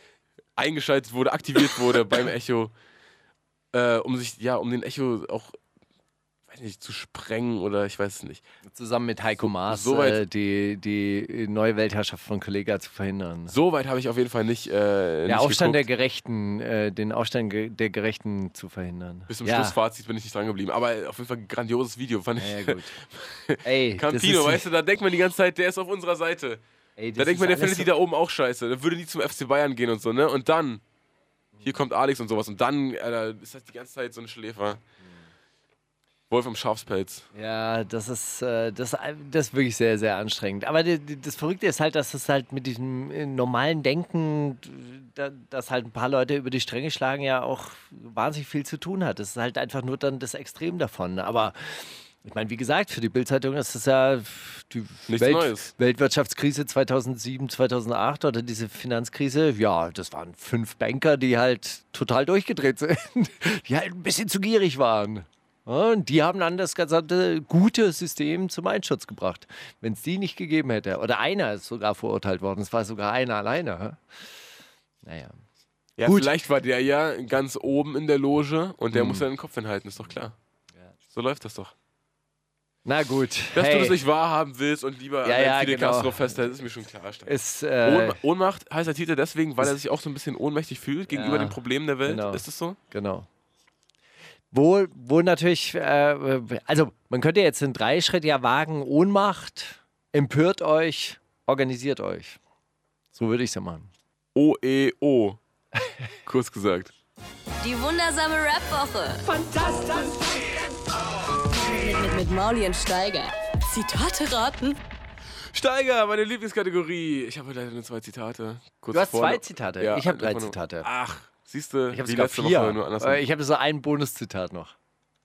eingeschaltet wurde, aktiviert wurde beim Echo, äh, um sich, ja, um den Echo auch, weiß nicht, zu sprengen oder ich weiß es nicht. Zusammen mit Heiko Maas so weit- äh, die, die neue Weltherrschaft von Kollega zu verhindern. So weit habe ich auf jeden Fall nicht. Äh, der nicht Aufstand der geguckt. Gerechten, äh, den Aufstand der Gerechten zu verhindern. Bis zum ja. Schlussfazit bin ich nicht dran geblieben. Aber auf jeden Fall ein grandioses Video, fand ich. Ja, ja, gut. Ey, Campino, weißt du, da denkt man die ganze Zeit, der ist auf unserer Seite. Ey, Da denkt man, der findet die da oben auch scheiße. Der würde nie zum FC Bayern gehen und so, ne? Und dann, hier kommt Alex und sowas. Und dann, Alter, ist das die ganze Zeit so ein Schläfer. Wolf im Schafspelz. Ja, das ist, äh, das, das ist wirklich sehr, sehr anstrengend. Aber die, die, das Verrückte ist halt, dass es halt mit diesem äh, normalen Denken, da, dass halt ein paar Leute über die Stränge schlagen, ja auch wahnsinnig viel zu tun hat. Das ist halt einfach nur dann das Extrem davon. Aber ich meine, wie gesagt, für die Bildzeitung ist das ja die Neues. Weltwirtschaftskrise 2007, 2008 oder diese Finanzkrise. Ja, das waren fünf Banker, die halt total durchgedreht sind, die halt ein bisschen zu gierig waren. Ja, und die haben dann das gesamte gute System zum Einschutz gebracht. Wenn es die nicht gegeben hätte, oder einer ist sogar verurteilt worden, es war sogar einer alleine. Naja. Ja, Gut. vielleicht war der ja ganz oben in der Loge und Hm. der muss ja den Kopf hinhalten, ist doch klar. So läuft das doch. Na gut. Dass hey, du das nicht wahrhaben willst und lieber Ja, ja, Fidel genau. Castro festhältst, ist mir schon klar. Ist, äh, Ohnma- Ohnmacht heißt der Titel deswegen, weil er sich auch so ein bisschen ohnmächtig fühlt gegenüber Ja, den Problemen der Welt. genau. Ist es so? Genau. Wo, wo natürlich, äh, also man könnte jetzt einen Dreischritt ja wagen, Ohnmacht, empört euch, organisiert euch. So würde ich es ja machen. O-E-O. Kurz gesagt. Die wundersame Rap-Woche. Fantastisch. Mit, mit, mit Mauli und Steiger. Zitate raten. Steiger, meine Lieblingskategorie. Ich habe heute leider nur zwei Zitate. Kurz Du hast vorne- zwei Zitate? Ja, Ich habe drei Zitate. Ach, siehst du, Ich habe sogar vier. Woche nur anders. Äh, Ich habe so ein Bonuszitat noch.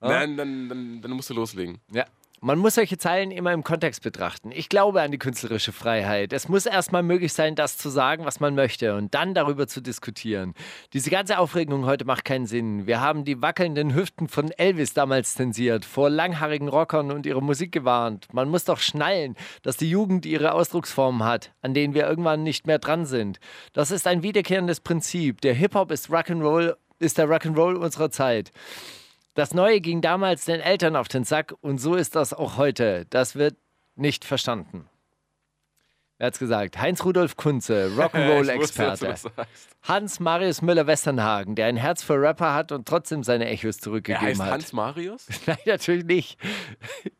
Nein, dann, dann, dann musst du loslegen. Ja. Man muss solche Zeilen immer im Kontext betrachten. Ich glaube an die künstlerische Freiheit. Es muss erstmal möglich sein, das zu sagen, was man möchte und dann darüber zu diskutieren. Diese ganze Aufregung heute macht keinen Sinn. Wir haben die wackelnden Hüften von Elvis damals zensiert, vor langhaarigen Rockern und ihrer Musik gewarnt. Man muss doch schnallen, dass die Jugend ihre Ausdrucksformen hat, an denen wir irgendwann nicht mehr dran sind. Das ist ein wiederkehrendes Prinzip. Der Hip-Hop ist Rock'n'Roll, ist der Rock'n'Roll unserer Zeit. Das Neue ging damals den Eltern auf den Sack und so ist das auch heute. Das wird nicht verstanden. Wer hat's gesagt? Heinz Rudolf Kunze, Rock'n'Roll-Experte. Hans Marius Müller-Westernhagen, der ein Herz für Rapper hat und trotzdem seine Echos Er zurückgegeben heißt hat. Hans Marius? Nein, natürlich nicht.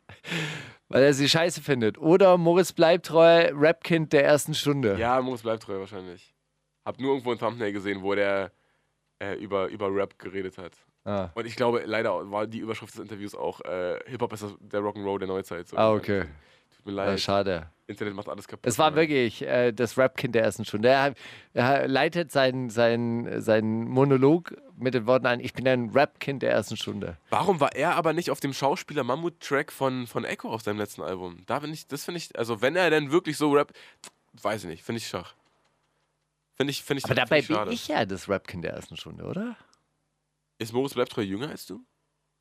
Weil er sie scheiße findet. Oder Moritz Bleibtreu, Rapkind der ersten Stunde. Ja, Moritz bleibt treu wahrscheinlich. Hab nur irgendwo ein Thumbnail gesehen, wo der äh, über, über Rap geredet hat. Ah. Und ich glaube, leider war die Überschrift des Interviews auch äh, Hip-Hop ist der Rock'n'Roll der Neuzeit. So. Ah, okay. mir Ja, leid. schade. Internet macht alles kaputt. Es war wirklich äh, das Rap-Kind der ersten Stunde. Er, er leitet seinen sein, sein Monolog mit den Worten ein, ich bin ein Rap-Kind der ersten Stunde. Warum war er aber nicht auf dem Schauspieler Mammut-Track von, von Echo auf seinem letzten Album? Da bin ich, das finde ich, also wenn er denn wirklich so rappt, weiß ich nicht, finde ich schach. Finde ich, finde ich, Aber dabei ich bin ich ja das Rap-Kind der ersten Stunde, oder? Ist Moritz Bleibtreu jünger als du?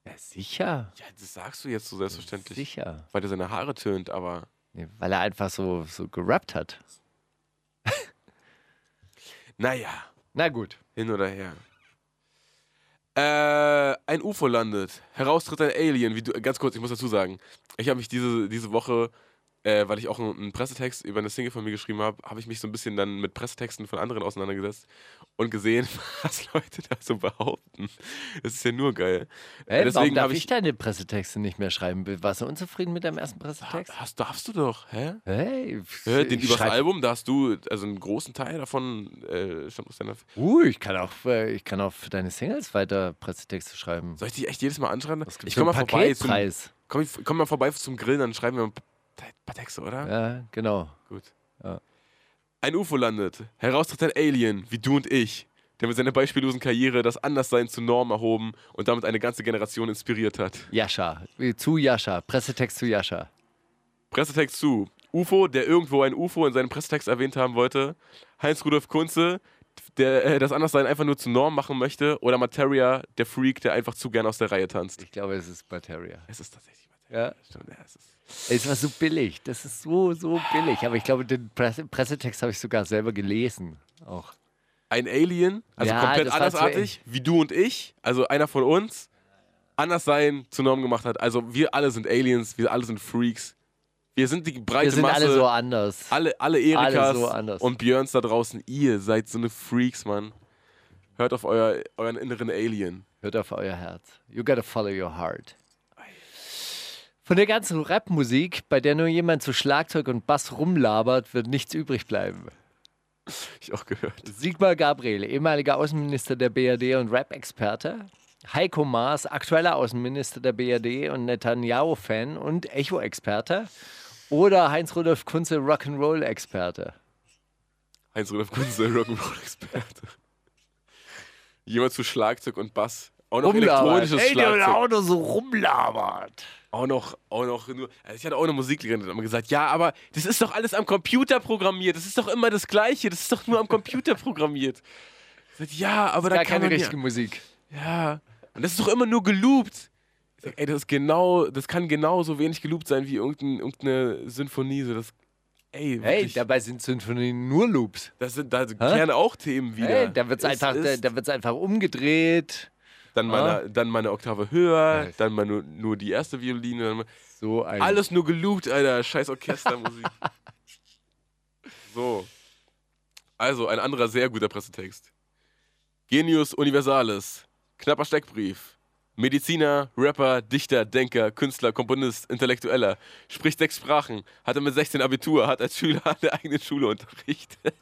Ja, sicher. Ja, das sagst du jetzt so selbstverständlich. Sicher. Weil er seine Haare tönt, aber. Nee, weil er einfach so, so gerappt hat. Naja, Na gut. hin oder her. Äh, ein UFO landet. Heraustritt ein Alien. Wie du, ganz kurz, ich muss dazu sagen, ich habe mich diese, diese Woche, äh, weil ich auch einen, Pressetext über eine Single von mir geschrieben habe, habe ich mich so ein bisschen dann mit Pressetexten von anderen auseinandergesetzt und gesehen, was Leute da so behaupten. Das ist ja nur geil. Ey, warum Deswegen darf habe ich, ich. deine Pressetexte nicht mehr schreiben? Warst du unzufrieden mit deinem ersten Pressetext? Hast, darfst du doch, hä? Hey, Ja, den übers schreib- Album, da hast du, also einen großen Teil davon äh, stammt aus deiner. Uh, ich kann auch, äh, ich kann auch für deine Singles weiter Pressetexte schreiben. Soll ich dich echt jedes Mal anschreiben? Ich komme mal vorbei. Zum, komm, ich, komm mal vorbei zum Grillen, dann schreiben wir ein paar Texte, oder? Ja, genau. Gut. Ja. Ein UFO landet. Heraustritt ein Alien, wie du und ich, der mit seiner beispiellosen Karriere das Anderssein zur Norm erhoben und damit eine ganze Generation inspiriert hat. Jascha, wie- zu Jascha, Pressetext zu Jascha. Pressetext zu. UFO, der irgendwo ein UFO in seinem Pressetext erwähnt haben wollte. Heinz-Rudolf Kunze, der äh, das Anderssein einfach nur zur Norm machen möchte. Oder Materia, der Freak, der einfach zu gern aus der Reihe tanzt. Ich glaube, es ist Materia. Es ist tatsächlich Materia. Ja. Stimmt, ja, es ist Es war so billig. Das ist so, so billig. Aber ich glaube, den Presse Pressetext habe ich sogar selber gelesen. Auch. ein Alien, also Ja, komplett zu andersartig, wie du und ich, also einer von uns, anders sein zur Norm gemacht hat. Also wir alle sind Aliens, wir alle sind Freaks. Wir sind die breite Wir sind Masse. alle so anders. alle, alle Erikas Alle so anders. und Björns da draußen. Ihr seid so eine Freaks, Mann. Hört auf euer, euren inneren Alien. Hört auf euer Herz. You gotta follow your heart. Von der ganzen Rapmusik, bei der nur jemand zu Schlagzeug und Bass rumlabert, wird nichts übrig bleiben. Ich auch gehört. Sigmar Gabriel, ehemaliger Außenminister der BRD und Rap-Experte. Heiko Maas, aktueller Außenminister der BRD und Netanyahu-Fan und Echo-Experte. Oder Heinz-Rudolf Kunze, Rock'n'Roll-Experte. Heinz-Rudolf Kunze, Rock'n'Roll-Experte. Jemand zu Schlagzeug und Bass. Auch noch elektronisches Ey, der Schlagzeug. auch nur so rumlabert. Auch noch, auch noch nur. Also ich hatte auch eine Musiklehrerin, die hat immer gesagt, ja, aber das ist doch alles am Computer programmiert. Das ist doch immer das Gleiche. Das ist doch nur am Computer programmiert. Ich sag, ja, aber da Gar kann keine man richtige ja, Musik. ja. Und das ist doch immer nur geloopt. Ich sag, ey, das ist genau, das kann genauso wenig geloopt sein wie irgendein, irgendeine Sinfonie. So das, ey, Hey, wirklich, dabei sind Sinfonien nur Loops. das sind da kehren auch Themen wieder. Hey, da wird es Es einfach, da, ist- da wird's einfach umgedreht. Dann, mal Ah. eine, dann mal eine Oktave höher, Ja. dann mal nur, nur die erste Violine. So ein Alles nur geloopt, Alter. Scheiß Orchestermusik. so. Also, ein anderer sehr guter Pressetext. Genius Universalis. Knapper Steckbrief. Mediziner, Rapper, Dichter, Denker, Künstler, Komponist, Intellektueller. Spricht sechs Sprachen. Hatte mit 16 Abitur. Hat als Schüler an der eigenen Schule unterrichtet.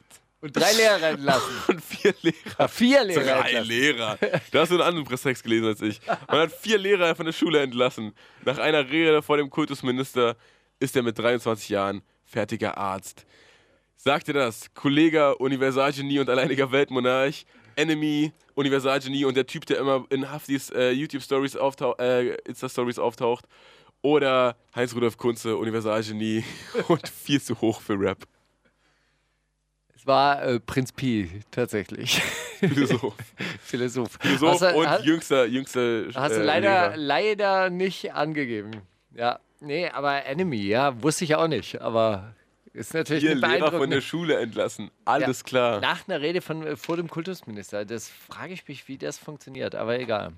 Und drei Lehrer entlassen. Und vier Lehrer. Vier Lehrer Drei entlassen. Lehrer. Da hast du einen anderen Pressetext gelesen als ich. Man hat vier Lehrer von der Schule entlassen. Nach einer Rede vor dem Kultusminister ist er mit 23 Jahren fertiger Arzt. Sagte das Kollege, Universalgenie und alleiniger Weltmonarch, Enemy, Universalgenie und der Typ, der immer in Haftis äh, YouTube-Stories auftaucht, äh, Insta-Stories auftaucht. Oder Heinz-Rudolf Kunze, Universalgenie und viel zu hoch für Rap. Es war äh, Prinz Pi, tatsächlich. Philosoph. Philosoph. Philosoph du- und hast- jüngster, jüngster Hast du äh, leider, Lehrer. leider nicht angegeben. Ja, nee, aber Enemy, ja, wusste ich auch nicht. Aber ist natürlich eine Lehrer von der. Schule entlassen. Alles Ja. klar. Nach einer Rede von, äh, vor dem Kultusminister. Das frage ich mich, wie das funktioniert, aber egal.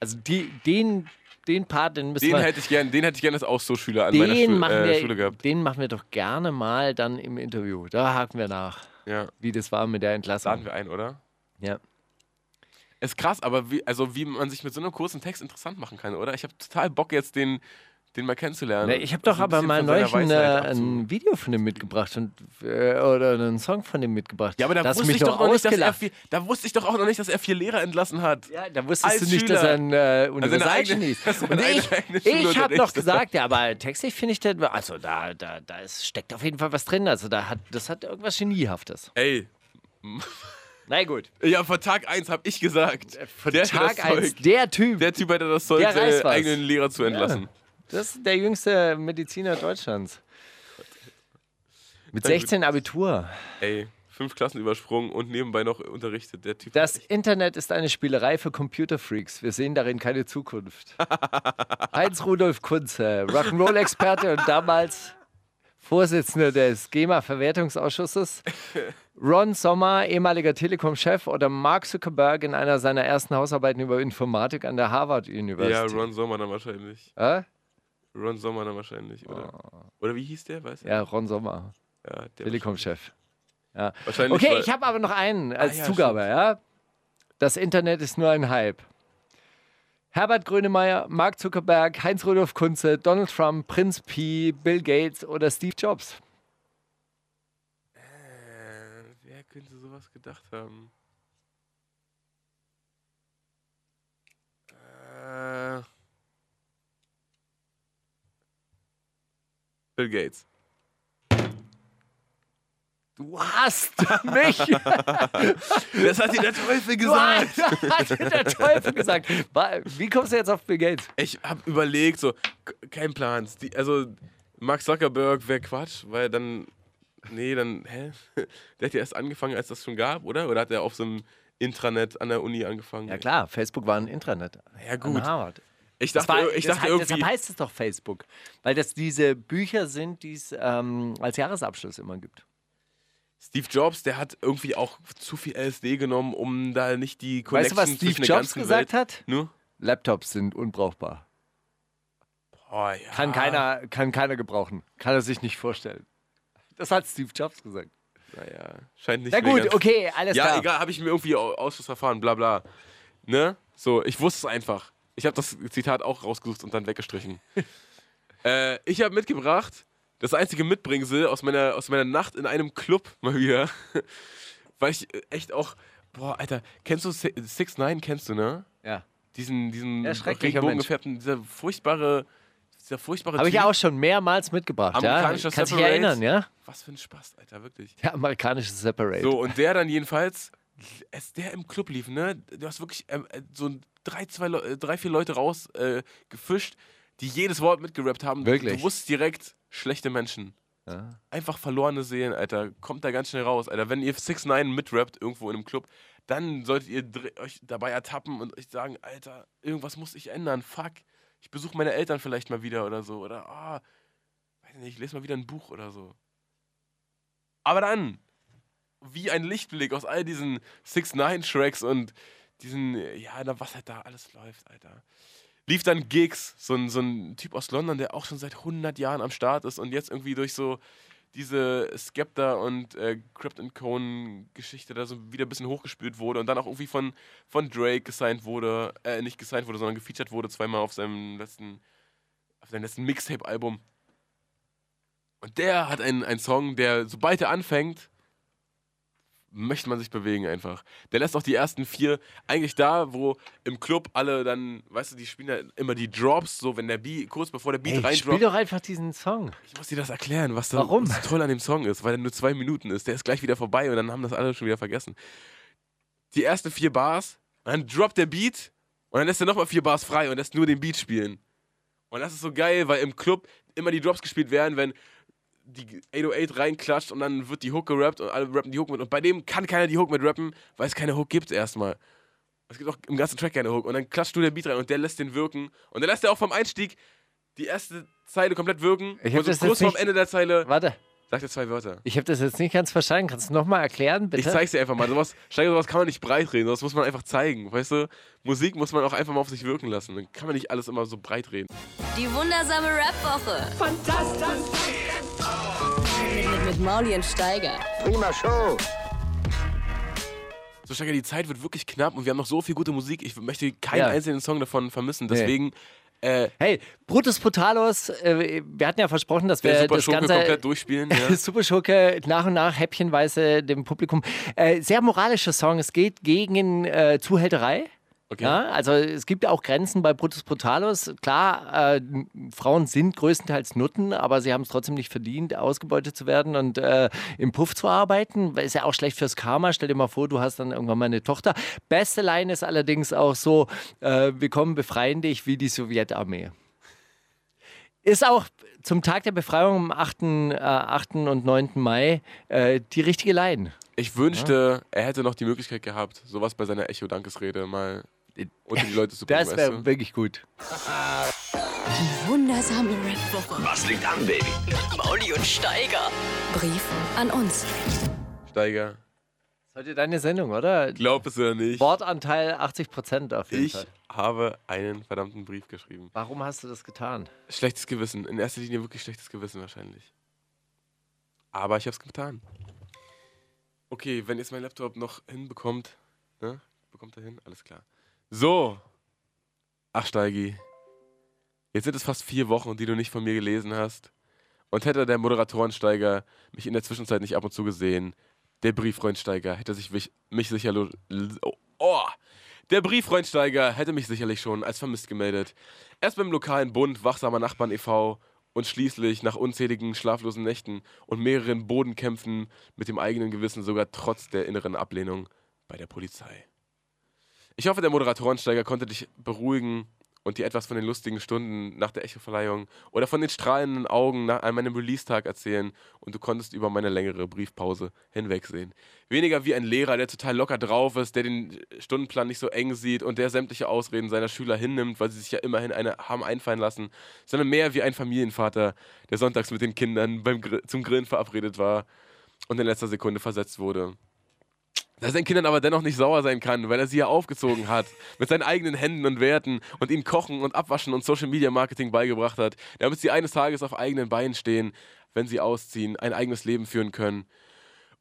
Also die, den, den Part, den müssen Den wir... hätte ich gern, den hätte ich gerne als Austauschschüler an meiner Den Schu machen, äh, Schule wir, gehabt. den machen wir doch gerne mal dann im Interview. Da haken wir nach, Ja, wie das war mit der Entlassung. laden wir ein, oder? Ja. Ist krass, aber wie, also wie man sich mit so einem kurzen Text interessant machen kann, oder? Ich habe total Bock jetzt den den mal kennenzulernen. Ne, ich habe doch Also aber mal neulich ein, äh, Video von dem mitgebracht und, äh, oder einen Song von dem mitgebracht. Ja, aber da wusste ich doch noch nicht, dass er vier, da wusste ich doch auch noch nicht, dass er vier Lehrer entlassen hat. Ja, da wusstest Als du nicht, dass Schüler. er ein äh, Universalgenie eigene- ist. dass Und ich, ich habe noch unterrichtet. gesagt, ja, aber textlich finde ich, der, also da, da, da ist, steckt auf jeden Fall was drin. Also da hat, das hat irgendwas Geniehaftes. Ey, Na gut. ja, von Tag 1 habe ich gesagt. Von der Tag das 1, Zeug. der Typ. Der Typ hatte das Zeug, Der reißt seine was. eigenen Lehrer zu entlassen. Das ist der jüngste Mediziner Deutschlands. Mit Na gut. 16 Abitur. Ey, fünf Klassen übersprungen und nebenbei noch unterrichtet. Der Typ. Das Internet ist eine Spielerei für Computerfreaks. Wir sehen darin keine Zukunft. Heinz Rudolf Kunze, Rock'n'Roll-Experte und damals Vorsitzender des GEMA-Verwertungsausschusses. Ron Sommer, ehemaliger Telekom-Chef oder Mark Zuckerberg in einer seiner ersten Hausarbeiten über Informatik an der Harvard ja, University. Ron Sommer dann wahrscheinlich. Äh? Ron Sommer dann wahrscheinlich, oder? Oder wie hieß der? Weißt du? Ja, Ron Sommer, Ja, Telekom-Chef. Ja. Wahrscheinlich. Okay, ich habe aber noch einen als Ah, ja, Zugabe, ja. Das Internet ist nur ein Hype. Herbert Grönemeyer, Mark Zuckerberg, Heinz-Rudolf Kunze, Donald Trump, Prinz Pi, Bill Gates oder Steve Jobs. Äh, wer könnte sowas gedacht haben? Äh, Bill Gates. Du hast mich! Das hat dir der Teufel gesagt. hast, hat dir der Teufel gesagt. Wie kommst du jetzt auf Bill Gates? Ich habe überlegt, so, kein Plan. Also, Mark Zuckerberg wäre Quatsch, weil dann, nee, dann, hä? Der hat ja erst angefangen, als das schon gab, oder? Oder hat er auf so einem Intranet an der Uni angefangen? Ja klar, Facebook war ein Intranet. Ja, gut. An Harvard. Ich Das dachte, war, ich das dachte heißt, irgendwie. Deshalb heißt es doch Facebook. Weil das diese Bücher sind, die es ähm, als Jahresabschluss immer gibt. Steve Jobs, der hat irgendwie auch zu viel LSD genommen, um da nicht die Weißt du, Connection was Steve Jobs gesagt Welt. hat? Nur? Laptops sind unbrauchbar. Boah, ja. Kann, keiner, kann keiner gebrauchen. Kann er sich nicht vorstellen. Das hat Steve Jobs gesagt. Naja, scheint nicht Na gut, okay, alles Ja, klar. egal, habe ich mir irgendwie au- Ausschussverfahren, bla bla. Ne? So, ich wusste es einfach. Ich habe das Zitat auch rausgesucht und dann weggestrichen. äh, ich habe mitgebracht, das einzige Mitbringsel aus meiner, aus meiner Nacht in einem Club mal wieder. Weil ich äh, echt auch, boah, Alter, kennst du Si- Six Nine, kennst du, ne? Ja. Diesen, diesen Regenbogengefärbten, dieser furchtbare, dieser furchtbare Habe ich ja auch schon mehrmals mitgebracht. Ja? Kannst dich erinnern, ja? Was für ein Spaß, Alter, wirklich. Der amerikanische Separate. So, und der dann jedenfalls, als der im Club lief, ne, du hast wirklich ähm, äh, so drei, zwei, Leu- äh, drei, vier Leute raus äh, gefischt, die jedes Wort mitgerappt haben. Wirklich? Du wusstest direkt, schlechte Menschen. Ja. Einfach verlorene Seelen, Alter. Kommt da ganz schnell raus, Alter. Wenn ihr 6 9 mitrappt irgendwo in einem Club, dann solltet ihr euch dabei ertappen und euch sagen, Alter, irgendwas muss ich ändern. Fuck. Ich besuche meine Eltern vielleicht mal wieder oder so. Oder, ah, weiß nicht, ich lese mal wieder ein Buch oder so. Aber dann, wie ein Lichtblick aus all diesen 6 9 tracks und diesen, ja, was halt da alles läuft, Alter. Lief dann Gigs, so ein, so ein Typ aus London, der auch schon seit 100 Jahren am Start ist und jetzt irgendwie durch so diese Skepta und äh, Crypt and Cone Geschichte da so wieder ein bisschen hochgespült wurde und dann auch irgendwie von, von Drake gesigned wurde, äh, nicht gesigned wurde, sondern gefeatured wurde zweimal auf seinem letzten, auf seinem letzten Mixtape-Album. Und der hat einen, einen Song, der, sobald er anfängt, möchte man sich bewegen einfach. Der lässt auch die ersten vier eigentlich da, wo im Club alle dann, weißt du, die spielen ja immer die Drops, so wenn der Beat, kurz bevor der Beat Ey, spiel reindroppt. doch einfach diesen Song. Ich muss dir das erklären, was da Warum? so toll an dem Song ist, weil er nur zwei Minuten ist. Der ist gleich wieder vorbei und dann haben das alle schon wieder vergessen. Die ersten vier Bars, und dann droppt der Beat und dann lässt er nochmal vier Bars frei und lässt nur den Beat spielen. Und das ist so geil, weil im Club immer die Drops gespielt werden, wenn die 808 reinklatscht und dann wird die Hook gerappt und alle rappen die Hook mit. Und bei dem kann keiner die Hook mit rappen, weil es keine Hook gibt erstmal. Es gibt auch im ganzen Track keine Hook. Und dann klatscht nur der Beat rein und der lässt den wirken. Und der lässt ja auch vom Einstieg die erste Zeile komplett wirken. Ich und so das kurz vorm nicht- Ende der Zeile Warte, sagt er zwei Wörter. ich habe das jetzt nicht ganz verstanden. Kannst du nochmal erklären, bitte? Ich zeig's dir einfach mal. Sowas, Steiger, sowas kann man nicht breit reden, sowas muss man einfach zeigen. Weißt du? Musik muss man auch einfach mal auf sich wirken lassen. Dann kann man nicht alles immer so breit reden. Die wundersame Rap-Woche. Fantastisch. Mit, mit Mauli und Steiger. Prima Show. So, Steiger, die Zeit wird wirklich knapp und wir haben noch so viel gute Musik. Ich möchte keinen Ja. einzelnen Song davon vermissen. Deswegen Äh, Hey, Brutus Brutalos, äh, wir hatten ja versprochen, dass wir das Ganze komplett durchspielen. Ja. Super Schurke nach und nach häppchenweise dem Publikum. Äh, sehr moralischer Song. Es geht gegen äh, Zuhälterei. Okay. Ja, also es gibt ja auch Grenzen bei Brutus Brutalos. Klar, äh, Frauen sind größtenteils Nutten, aber sie haben es trotzdem nicht verdient, ausgebeutet zu werden und äh, im Puff zu arbeiten. Ist ja auch schlecht fürs Karma. Stell dir mal vor, du hast dann irgendwann mal eine Tochter. Beste Line ist allerdings auch so, äh, wir kommen befreien dich wie die Sowjetarmee. Ist auch zum Tag der Befreiung am 8., äh, 8. und 9. Mai äh, die richtige Line. Ich wünschte, er hätte noch die Möglichkeit gehabt, sowas bei seiner Echo-Dankesrede mal unter die Leute zu bringen. Das weißt wäre du? wirklich gut. Wundersame Rap-Woche. Was liegt an, Baby? Mauli und Steiger. Brief an uns. Steiger, Das ist heute deine Sendung, oder? glaub es oder nicht, Wortanteil 80 Prozent auf jeden ich Fall. habe einen verdammten Brief geschrieben. Warum hast du das getan? Schlechtes Gewissen. In erster Linie wirklich schlechtes Gewissen wahrscheinlich. Aber ich habe es getan. Okay, wenn jetzt mein Laptop noch hinbekommt, ne? Bekommt er hin? Alles klar. So. Ach, Steigi. Jetzt sind es fast vier Wochen, die du nicht von mir gelesen hast. Und hätte der Moderatorensteiger mich in der Zwischenzeit nicht ab und zu gesehen, der Brieffreundsteiger hätte sich mich, mich sicher. lo- l- Oh, oh. Der Brieffreundsteiger hätte mich sicherlich schon als vermisst gemeldet. Erst beim lokalen Bund Wachsamer Nachbarn e.V. und schließlich nach unzähligen schlaflosen Nächten und mehreren Bodenkämpfen mit dem eigenen Gewissen sogar trotz der inneren Ablehnung bei der Polizei. Ich hoffe, der Moderatorensteiger konnte dich beruhigen und dir etwas von den lustigen Stunden nach der Echo-Verleihung oder von den strahlenden Augen nach, an meinem Release-Tag erzählen und du konntest über meine längere Briefpause hinwegsehen. Weniger wie ein Lehrer, der total locker drauf ist, der den Stundenplan nicht so eng sieht und der sämtliche Ausreden seiner Schüler hinnimmt, weil sie sich ja immerhin eine haben einfallen lassen, sondern mehr wie ein Familienvater, der sonntags mit den Kindern beim zum Grillen verabredet war und in letzter Sekunde versetzt wurde. Dass er seinen Kindern aber dennoch nicht sauer sein kann, weil er sie ja aufgezogen hat, mit seinen eigenen Händen und Werten und ihnen Kochen und Abwaschen und Social Media Marketing beigebracht hat, damit sie eines Tages auf eigenen Beinen stehen, wenn sie ausziehen, ein eigenes Leben führen können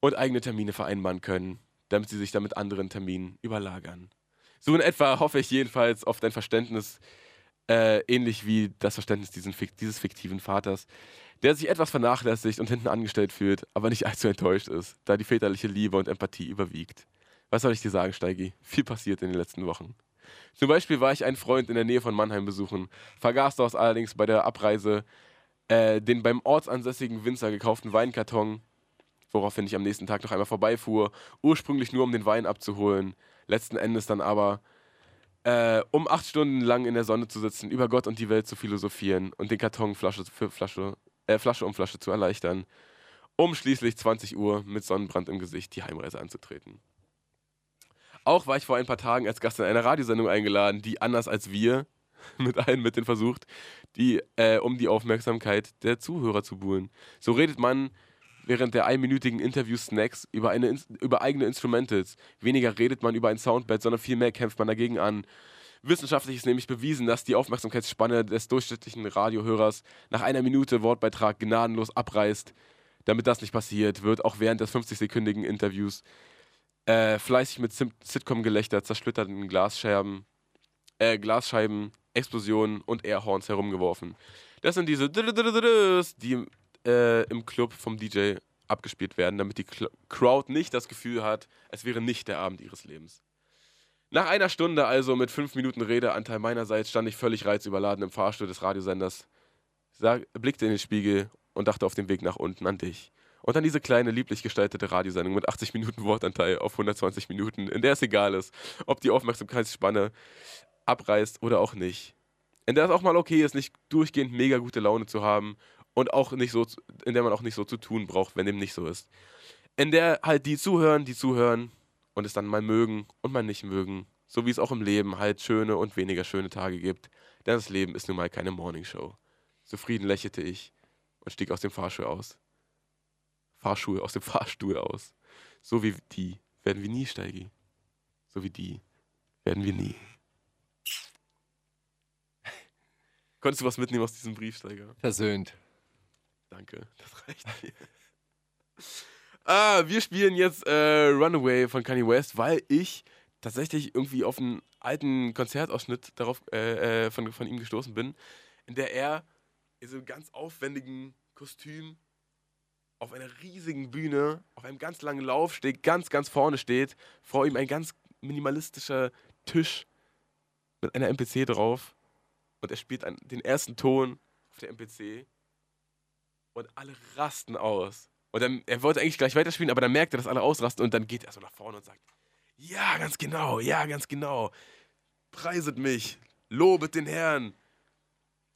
und eigene Termine vereinbaren können, damit sie sich dann mit anderen Terminen überlagern. So in etwa hoffe ich jedenfalls auf dein Verständnis, äh, ähnlich wie das Verständnis diesen, dieses fiktiven Vaters, der sich etwas vernachlässigt und hinten angestellt fühlt, aber nicht allzu enttäuscht ist, da die väterliche Liebe und Empathie überwiegt. Was soll ich dir sagen, Steigi? Viel passiert in den letzten Wochen. Zum Beispiel war ich einen Freund in der Nähe von Mannheim besuchen, vergaß dort allerdings bei der Abreise äh, den beim ortsansässigen Winzer gekauften Weinkarton, woraufhin ich am nächsten Tag noch einmal vorbeifuhr, ursprünglich nur um den Wein abzuholen, letzten Endes dann aber äh, um acht Stunden lang in der Sonne zu sitzen, über Gott und die Welt zu philosophieren und den Karton Flasche für Flasche, äh, Flasche um Flasche zu erleichtern, um schließlich 20 Uhr mit Sonnenbrand im Gesicht die Heimreise anzutreten. Auch war ich vor ein paar Tagen als Gast in einer Radiosendung eingeladen, die anders als wir mit allen Mitteln versucht, die, äh, um die Aufmerksamkeit der Zuhörer zu buhlen. So redet man während der einminütigen Interview-Snacks über, über eigene Instrumentals. Weniger redet man über ein Soundbed, sondern viel mehr kämpft man dagegen an. Wissenschaftlich ist nämlich bewiesen, dass die Aufmerksamkeitsspanne des durchschnittlichen Radiohörers nach einer Minute Wortbeitrag gnadenlos abreißt. Damit das nicht passiert, wird auch während des 50-sekündigen Interviews äh, fleißig mit Sitcom-Gelächter, zersplitterten Glasscherben, äh, Glasscheiben, Explosionen und Airhorns herumgeworfen. Das sind diese die äh, im Club vom DJ abgespielt werden, damit die Crowd nicht das Gefühl hat, es wäre nicht der Abend ihres Lebens. Nach einer Stunde also mit fünf Minuten Redeanteil meinerseits stand ich völlig reizüberladen im Fahrstuhl des Radiosenders, sag, blickte in den Spiegel und dachte auf dem Weg nach unten an dich. Und an diese kleine, lieblich gestaltete Radiosendung mit 80 Minuten Wortanteil auf 120 Minuten, in der es egal ist, ob die Aufmerksamkeitsspanne abreißt oder auch nicht. In der es auch mal okay ist, nicht durchgehend mega gute Laune zu haben und auch nicht so, in der man auch nicht so zu tun braucht, wenn dem nicht so ist. In der halt die zuhören, die zuhören und es dann mal mögen und mal nicht mögen. So wie es auch im Leben halt schöne und weniger schöne Tage gibt. Denn das Leben ist nun mal keine Morningshow. Zufrieden lächelte ich und stieg aus dem Fahrstuhl aus. Fahrstuhl, aus dem Fahrstuhl aus. So wie die werden wir nie, Steigi. So wie die werden wir nie. Konntest du was mitnehmen aus diesem Brief, Steiger? Versöhnt. Danke, das reicht mir. Ah, wir spielen jetzt äh, Runaway von Kanye West, weil ich tatsächlich irgendwie auf ein alten Konzertausschnitt darauf äh, äh, von, von ihm gestoßen bin, in der er in so einem ganz aufwendigen Kostüm auf einer riesigen Bühne, auf einem ganz langen Laufsteg, ganz, ganz vorne steht, vor ihm ein ganz minimalistischer Tisch mit einer MPC drauf und er spielt einen, den ersten Ton auf der MPC und alle rasten aus. Und dann, er wollte eigentlich gleich weiterspielen, aber dann merkt er, dass alle ausrasten und dann geht er so nach vorne und sagt, ja, ganz genau, ja, ganz genau. Preiset mich, lobet den Herrn.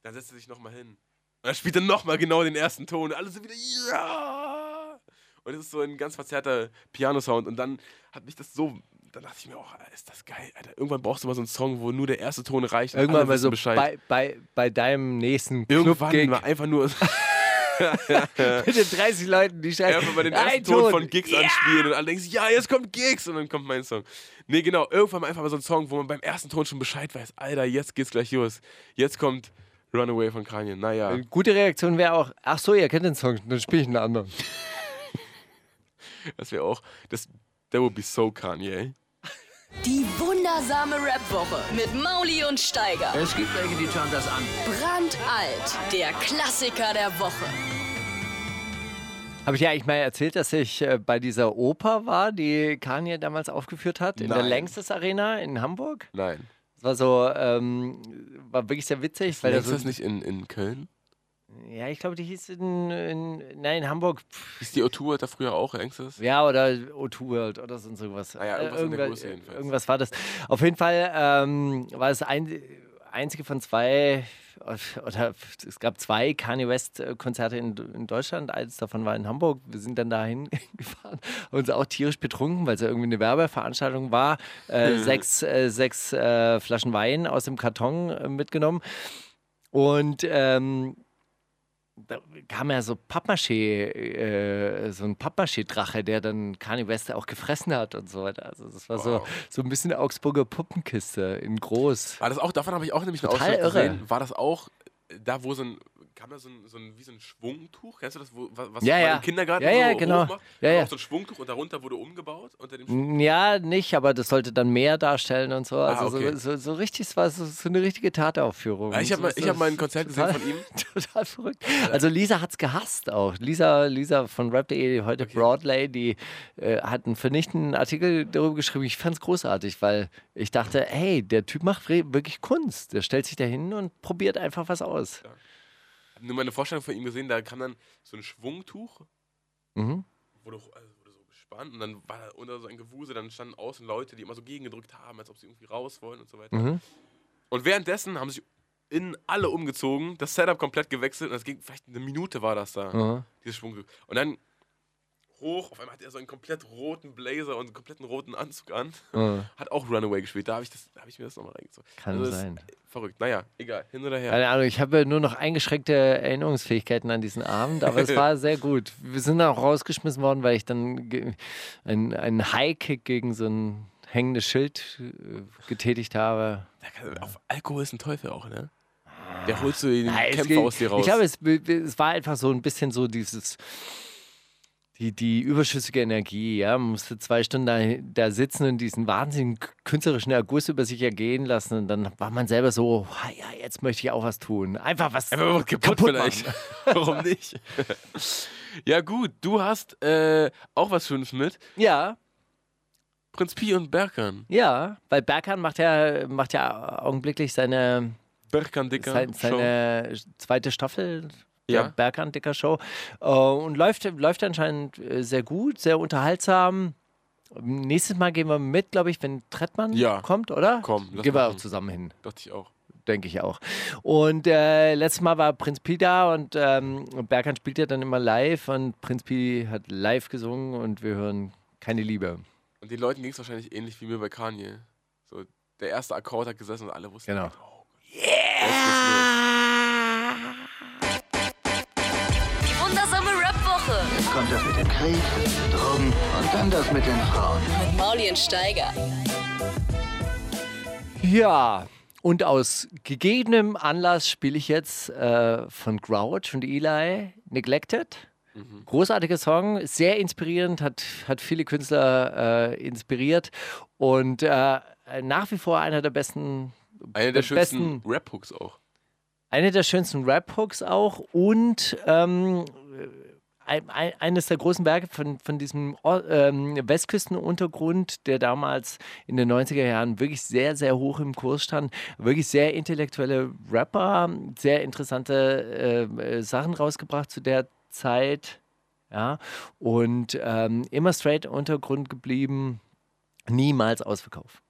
Dann setzt er sich nochmal hin. Und dann spielt er nochmal genau den ersten Ton. Und alle sind wieder, ja. Und es ist so ein ganz verzerrter Piano-Sound. Und dann hat mich das so, dann dachte ich mir auch, ist das geil, Alter. Irgendwann brauchst du mal so einen Song, wo nur der erste Ton reicht. Irgendwann mal so Bescheid. bei, bei, bei deinem nächsten Irgendwann mal einfach nur mit den 30 Leuten, die schreien, einfach mal den ersten Ton Ton. von Gigs ja! anspielen und alle denken sich, ja, jetzt kommt Gigs und dann kommt mein Song. Nee, genau, irgendwann mal einfach mal so ein Song, wo man beim ersten Ton schon Bescheid weiß, Alter, jetzt geht's gleich los. Jetzt kommt Runaway von Kanye. Naja, Eine gute Reaktion wäre auch, ach so, ihr kennt den Song, dann spiele ich einen anderen. das wäre auch, das, that would be so Kanye. Die wundersame Rap-Woche mit Mauli und Steiger. Es gibt welche, die schauen das an. Brandalt. Der Klassiker der Woche. Habe ich ja eigentlich mal erzählt, dass ich äh, bei dieser Oper war, die Kanye damals aufgeführt hat, in der Nein. Längstes Arena in Hamburg? Nein. Das war so, ähm, war wirklich sehr witzig, weil da ist so, das nicht in, in Köln? Ja, ich glaube, die hieß in, in, nein, in Hamburg, Hieß die O2 da früher auch Längstes? ja, oder O2 World oder sonst irgendwas. Ah ja, Äh, irgendwas in der irgendwas- Größe jedenfalls. Irgendwas war das. Auf jeden Fall ähm, war es ein, einzige von zwei, oder es gab zwei Kanye West-Konzerte in, in Deutschland. Eins davon war in Hamburg. Wir sind dann dahin gefahren, uns auch tierisch betrunken, weil es ja irgendwie eine Werbeveranstaltung war. Äh, sechs äh, sechs äh, Flaschen Wein aus dem Karton äh, mitgenommen. Und ähm, da kam ja so Pappmaché, äh, so ein Pappmaché-Drache, der dann Kanye West auch gefressen hat und so weiter. Also das war so, Wow. so ein bisschen Augsburger Puppenkiste in groß. War das auch, davon habe ich auch nämlich einen Total Ausschnitt irre. gesehen. War das auch da, wo so ein, kam da so ein, so ein wie so ein Schwungtuch? Kennst du das, wo, was Ja, man ja. im Kindergarten Ja, ja, so genau. hochmacht? Ja, ja. auch so ein Schwungtuch und darunter wurde umgebaut unter dem Schwung. Ja, nicht, aber das sollte dann mehr darstellen und so. Also Ah, okay. so, so, so richtig, es war so, so eine richtige Tateraufführung. Ja, ich habe mal, ich hab mal ein Konzert gesehen total- von ihm. Total verrückt. Also Lisa hat es gehasst auch. Lisa, Lisa von rap.de, heute Broadlay, die äh, hat einen vernichtenden Artikel darüber geschrieben. Ich fand es großartig, weil ich dachte, hey, der Typ macht wirklich Kunst. Der stellt sich da hin und probiert einfach was aus. Hab nur meine Vorstellung von ihm gesehen, da kam dann so ein Schwungtuch, Mhm. wurde, also wurde so gespannt und dann war da unter so ein Gewusel, dann standen außen Leute, die immer so gegengedrückt haben, als ob sie irgendwie raus wollen und so weiter. Mhm. Und währenddessen haben sich innen alle umgezogen, das Setup komplett gewechselt und das ging, vielleicht eine Minute war das da, Mhm. dieses Schwungtuch. Und dann hoch, auf einmal hat er so einen komplett roten Blazer und einen kompletten roten Anzug an. Mhm. Hat auch Runaway gespielt, da habe ich, das- da hab ich mir das nochmal reingezogen. Kann ist sein. Verrückt. Naja, egal, hin oder her. Keine Ahnung, ich habe nur noch eingeschränkte Erinnerungsfähigkeiten an diesen Abend, aber es war sehr gut. Wir sind auch rausgeschmissen worden, weil ich dann einen, einen High-Kick gegen so ein hängendes Schild äh, getätigt habe. Kann- Auf Alkohol ist ein Teufel auch, ne? Der holst du den Kämpfer aus dir raus. Ich glaube, es, es war einfach so ein bisschen so dieses. Die, die überschüssige Energie, ja, man musste zwei Stunden da, da sitzen und diesen wahnsinnigen künstlerischen Erguss über sich ergehen lassen und dann war man selber so, "Ah ja, jetzt möchte ich auch was tun. Einfach was Einfach mal kaputt, vielleicht. Warum nicht? ja, gut, du hast äh, auch was Schönes mit. Ja, Prinz Pi und Berkan. Ja, weil Berkan macht ja, macht ja augenblicklich seine, Berkan Dicker. sein, seine zweite Staffel Ja. der Berkan Dicker Show äh, und läuft, läuft anscheinend äh, sehr gut, sehr unterhaltsam. Nächstes Mal gehen wir mit, glaube ich, wenn Trettmann Ja. kommt, oder? Komm, Gehen wir auch zusammen hin. Dachte ich auch. denke ich auch. Und äh, letztes Mal war Prinz Pi da und ähm, Berkan spielt ja dann immer live und Prinz Pi hat live gesungen und wir hören keine Liebe. Und den Leuten ging es wahrscheinlich ähnlich wie mir bei Kanye. So, der erste Akkord hat gesessen und alle wussten, Genau. oh, jetzt kommt das mit dem Krieg, Drogen und dann das mit den Frauen. mit Mauli und Steiger. Ja, und aus gegebenem Anlass spiele ich jetzt äh, von Grouch und Eli Neglected. Großartiger Song, sehr inspirierend, hat, hat viele Künstler äh, inspiriert. Und äh, nach wie vor einer der besten, Einer der schönsten Rap-Hooks auch. eine der schönsten Rap-Hooks auch und ähm, eines der großen Werke von, von diesem ähm, Westküstenuntergrund, der damals in den 90er Jahren wirklich sehr, sehr hoch im Kurs stand. Wirklich sehr intellektuelle Rapper, sehr interessante äh, äh, Sachen rausgebracht zu der Zeit. Ja, und ähm, immer straight Untergrund geblieben, niemals Ausverkauf.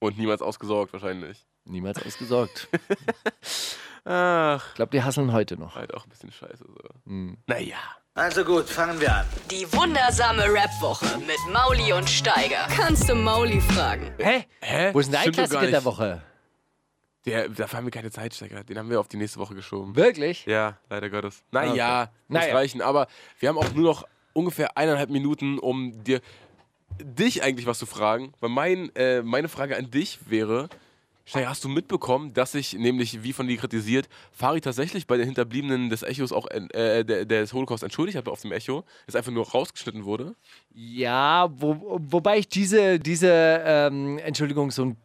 Und niemals ausgesorgt wahrscheinlich. Niemals ausgesorgt. Ach, Ich glaube, die hasseln heute noch. halt auch ein bisschen scheiße so. Hm. Naja. Also gut, fangen wir an. Die wundersame Rap-Woche mit Mauli und Steiger. Kannst du Mauli fragen? Hä? Hä? Wo ist denn gar Klassiker der. Woche? Der, da haben wir keine Zeitstecker. Den haben wir auf die nächste Woche geschoben. Wirklich? Ja, leider Gottes. Naja, Okay. muss Naja. reichen. Aber wir haben auch nur noch ungefähr eineinhalb Minuten, um dir dich eigentlich was zu fragen. Weil mein, äh, meine Frage an dich wäre, Steiger, hast du mitbekommen, dass sich nämlich, wie von dir kritisiert, Fari tatsächlich bei den Hinterbliebenen des Echos auch äh, der, des Holocaust entschuldigt hat auf dem Echo, das einfach nur rausgeschnitten wurde? Ja, wo, wobei ich diese, diese ähm, Entschuldigung so ein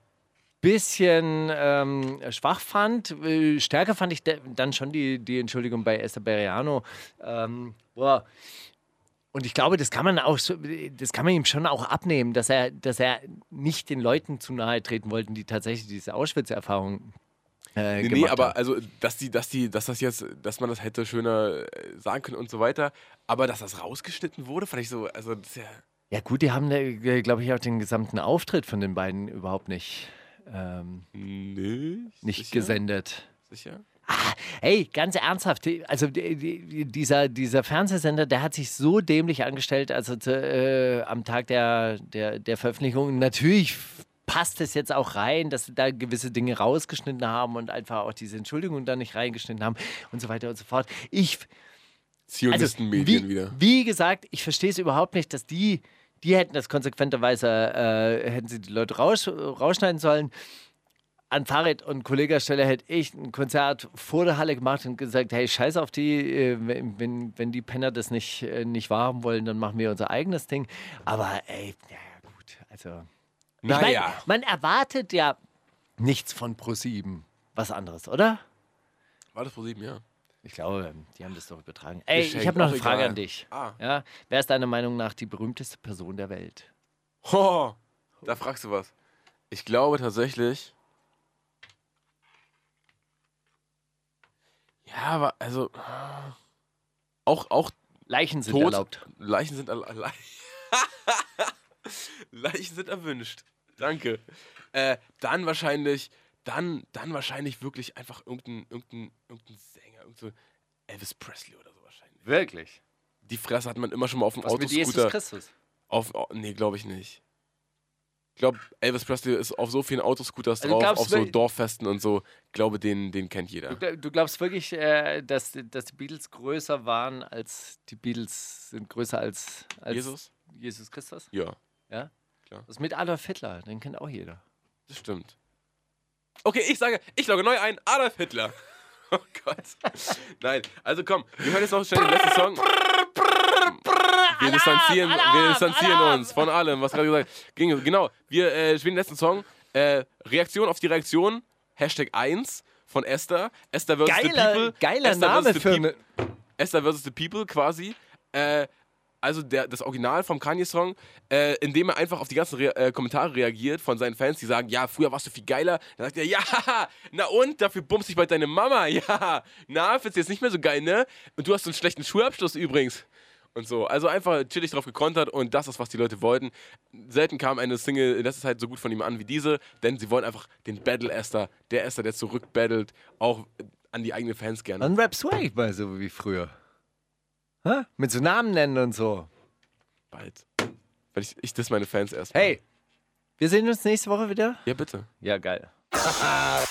bisschen ähm, schwach fand. Äh, Stärker fand ich dann schon die, die Entschuldigung bei Esther Beriano. Ähm, boah. Und ich glaube, das kann man auch, das kann man ihm schon auch abnehmen, dass er, dass er nicht den Leuten zu nahe treten wollten, die tatsächlich diese Auschwitz-Erfahrung äh, Nee, nee, aber haben. also, dass die, dass die, dass das jetzt, dass man das hätte schöner äh, sagen können und so weiter. Aber dass das rausgeschnitten wurde, fand ich so, also das ist ja. Ja gut, die haben, glaube ich, auch den gesamten Auftritt von den beiden überhaupt nicht, ähm, Nicht, nicht sicher? gesendet. Sicher? Hey, ganz ernsthaft, also die, die, dieser, dieser Fernsehsender, der hat sich so dämlich angestellt, also äh, am Tag der, der, der Veröffentlichung. Natürlich passt es jetzt auch rein, dass sie da gewisse Dinge rausgeschnitten haben und einfach auch diese Entschuldigung da nicht reingeschnitten haben und so weiter und so fort. Ich, also, Zionistenmedien wie, wieder. Wie gesagt, ich verstehe es überhaupt nicht, dass die, die hätten das konsequenterweise, äh, hätten sie die Leute raus, rausschneiden sollen. An Farid und Kollegastelle hätte ich ein Konzert vor der Halle gemacht und gesagt, hey, scheiß auf die, äh, wenn, wenn, die Penner das nicht, äh, nicht wahrhaben wollen, dann machen wir unser eigenes Ding. Aber ey, ja gut, also... Ich mein, Naja. man erwartet ja nichts von ProSieben. Was anderes, oder? War das vor sieben, ja. Ich glaube, die haben das doch übertragen. Ey, Geschenkt, ich habe noch eine Frage egal. an dich. Ah. Ja, wer ist deiner Meinung nach die berühmteste Person der Welt? Ho, da fragst du was. Ich glaube tatsächlich. Ja, aber also. Auch, auch Leichen sind tot. erlaubt. Leichen sind. Le Leichen sind erwünscht. Danke. Äh, dann wahrscheinlich. Dann, dann wahrscheinlich wirklich einfach irgendein, irgendein, irgendein Sänger. Irgend so Elvis Presley oder so wahrscheinlich. Wirklich? Die Fresse hat man immer schon mal auf dem Was mit Jesus Autoscooter. Christus? Auf, oh, nee, glaube ich nicht. Ich glaube, Elvis Presley ist auf so vielen Autoscooters Also drauf, glaubst auf so Dorffesten und so. Ich glaube, den, den kennt jeder. Du, du glaubst wirklich, äh, dass, dass die Beatles größer waren als die Beatles sind größer als, als Jesus? Jesus Christus? Ja, Ja? Klar. Was mit Adolf Hitler? Den kennt auch jeder. das stimmt. Okay, ich sage, ich logge neu ein, Adolf Hitler. Oh Gott. Nein, also komm, wir hören jetzt noch schnell den letzten Song. Wir distanzieren, wir distanzieren uns von allem, was gerade gesagt ging. Genau, wir äh, spielen den letzten Song. Äh, Reaktion auf die Reaktion, Hashtag 1 von Esther. Esther vs. the People. geiler Esther Name für eine. Esther vs. the People quasi. Äh, also der, das Original vom Kanye-Song, äh, indem er einfach auf die ganzen Re äh, Kommentare reagiert von seinen Fans, die sagen, ja, früher warst du viel geiler. Dann sagt er, ja, na und, dafür bummst dich bald deine Mama. Ja, na, findest du jetzt nicht mehr so geil, ne? Und du hast so einen schlechten Schulabschluss übrigens. Und so. Also einfach chillig drauf gekontert und das ist, was die Leute wollten. Selten kam eine Single in letzter Zeit so gut von ihm an wie diese, denn sie wollen einfach den Battle Esther, der Esther, der zurückbattelt, auch an die eigenen Fans gerne. Dann Rap Swag mal so wie früher. Hä? Mit so Namen nennen und so. Bald. Weil ich, ich das meine Fans erst. Hey, wir sehen uns nächste Woche wieder? Ja, bitte. Ja, geil.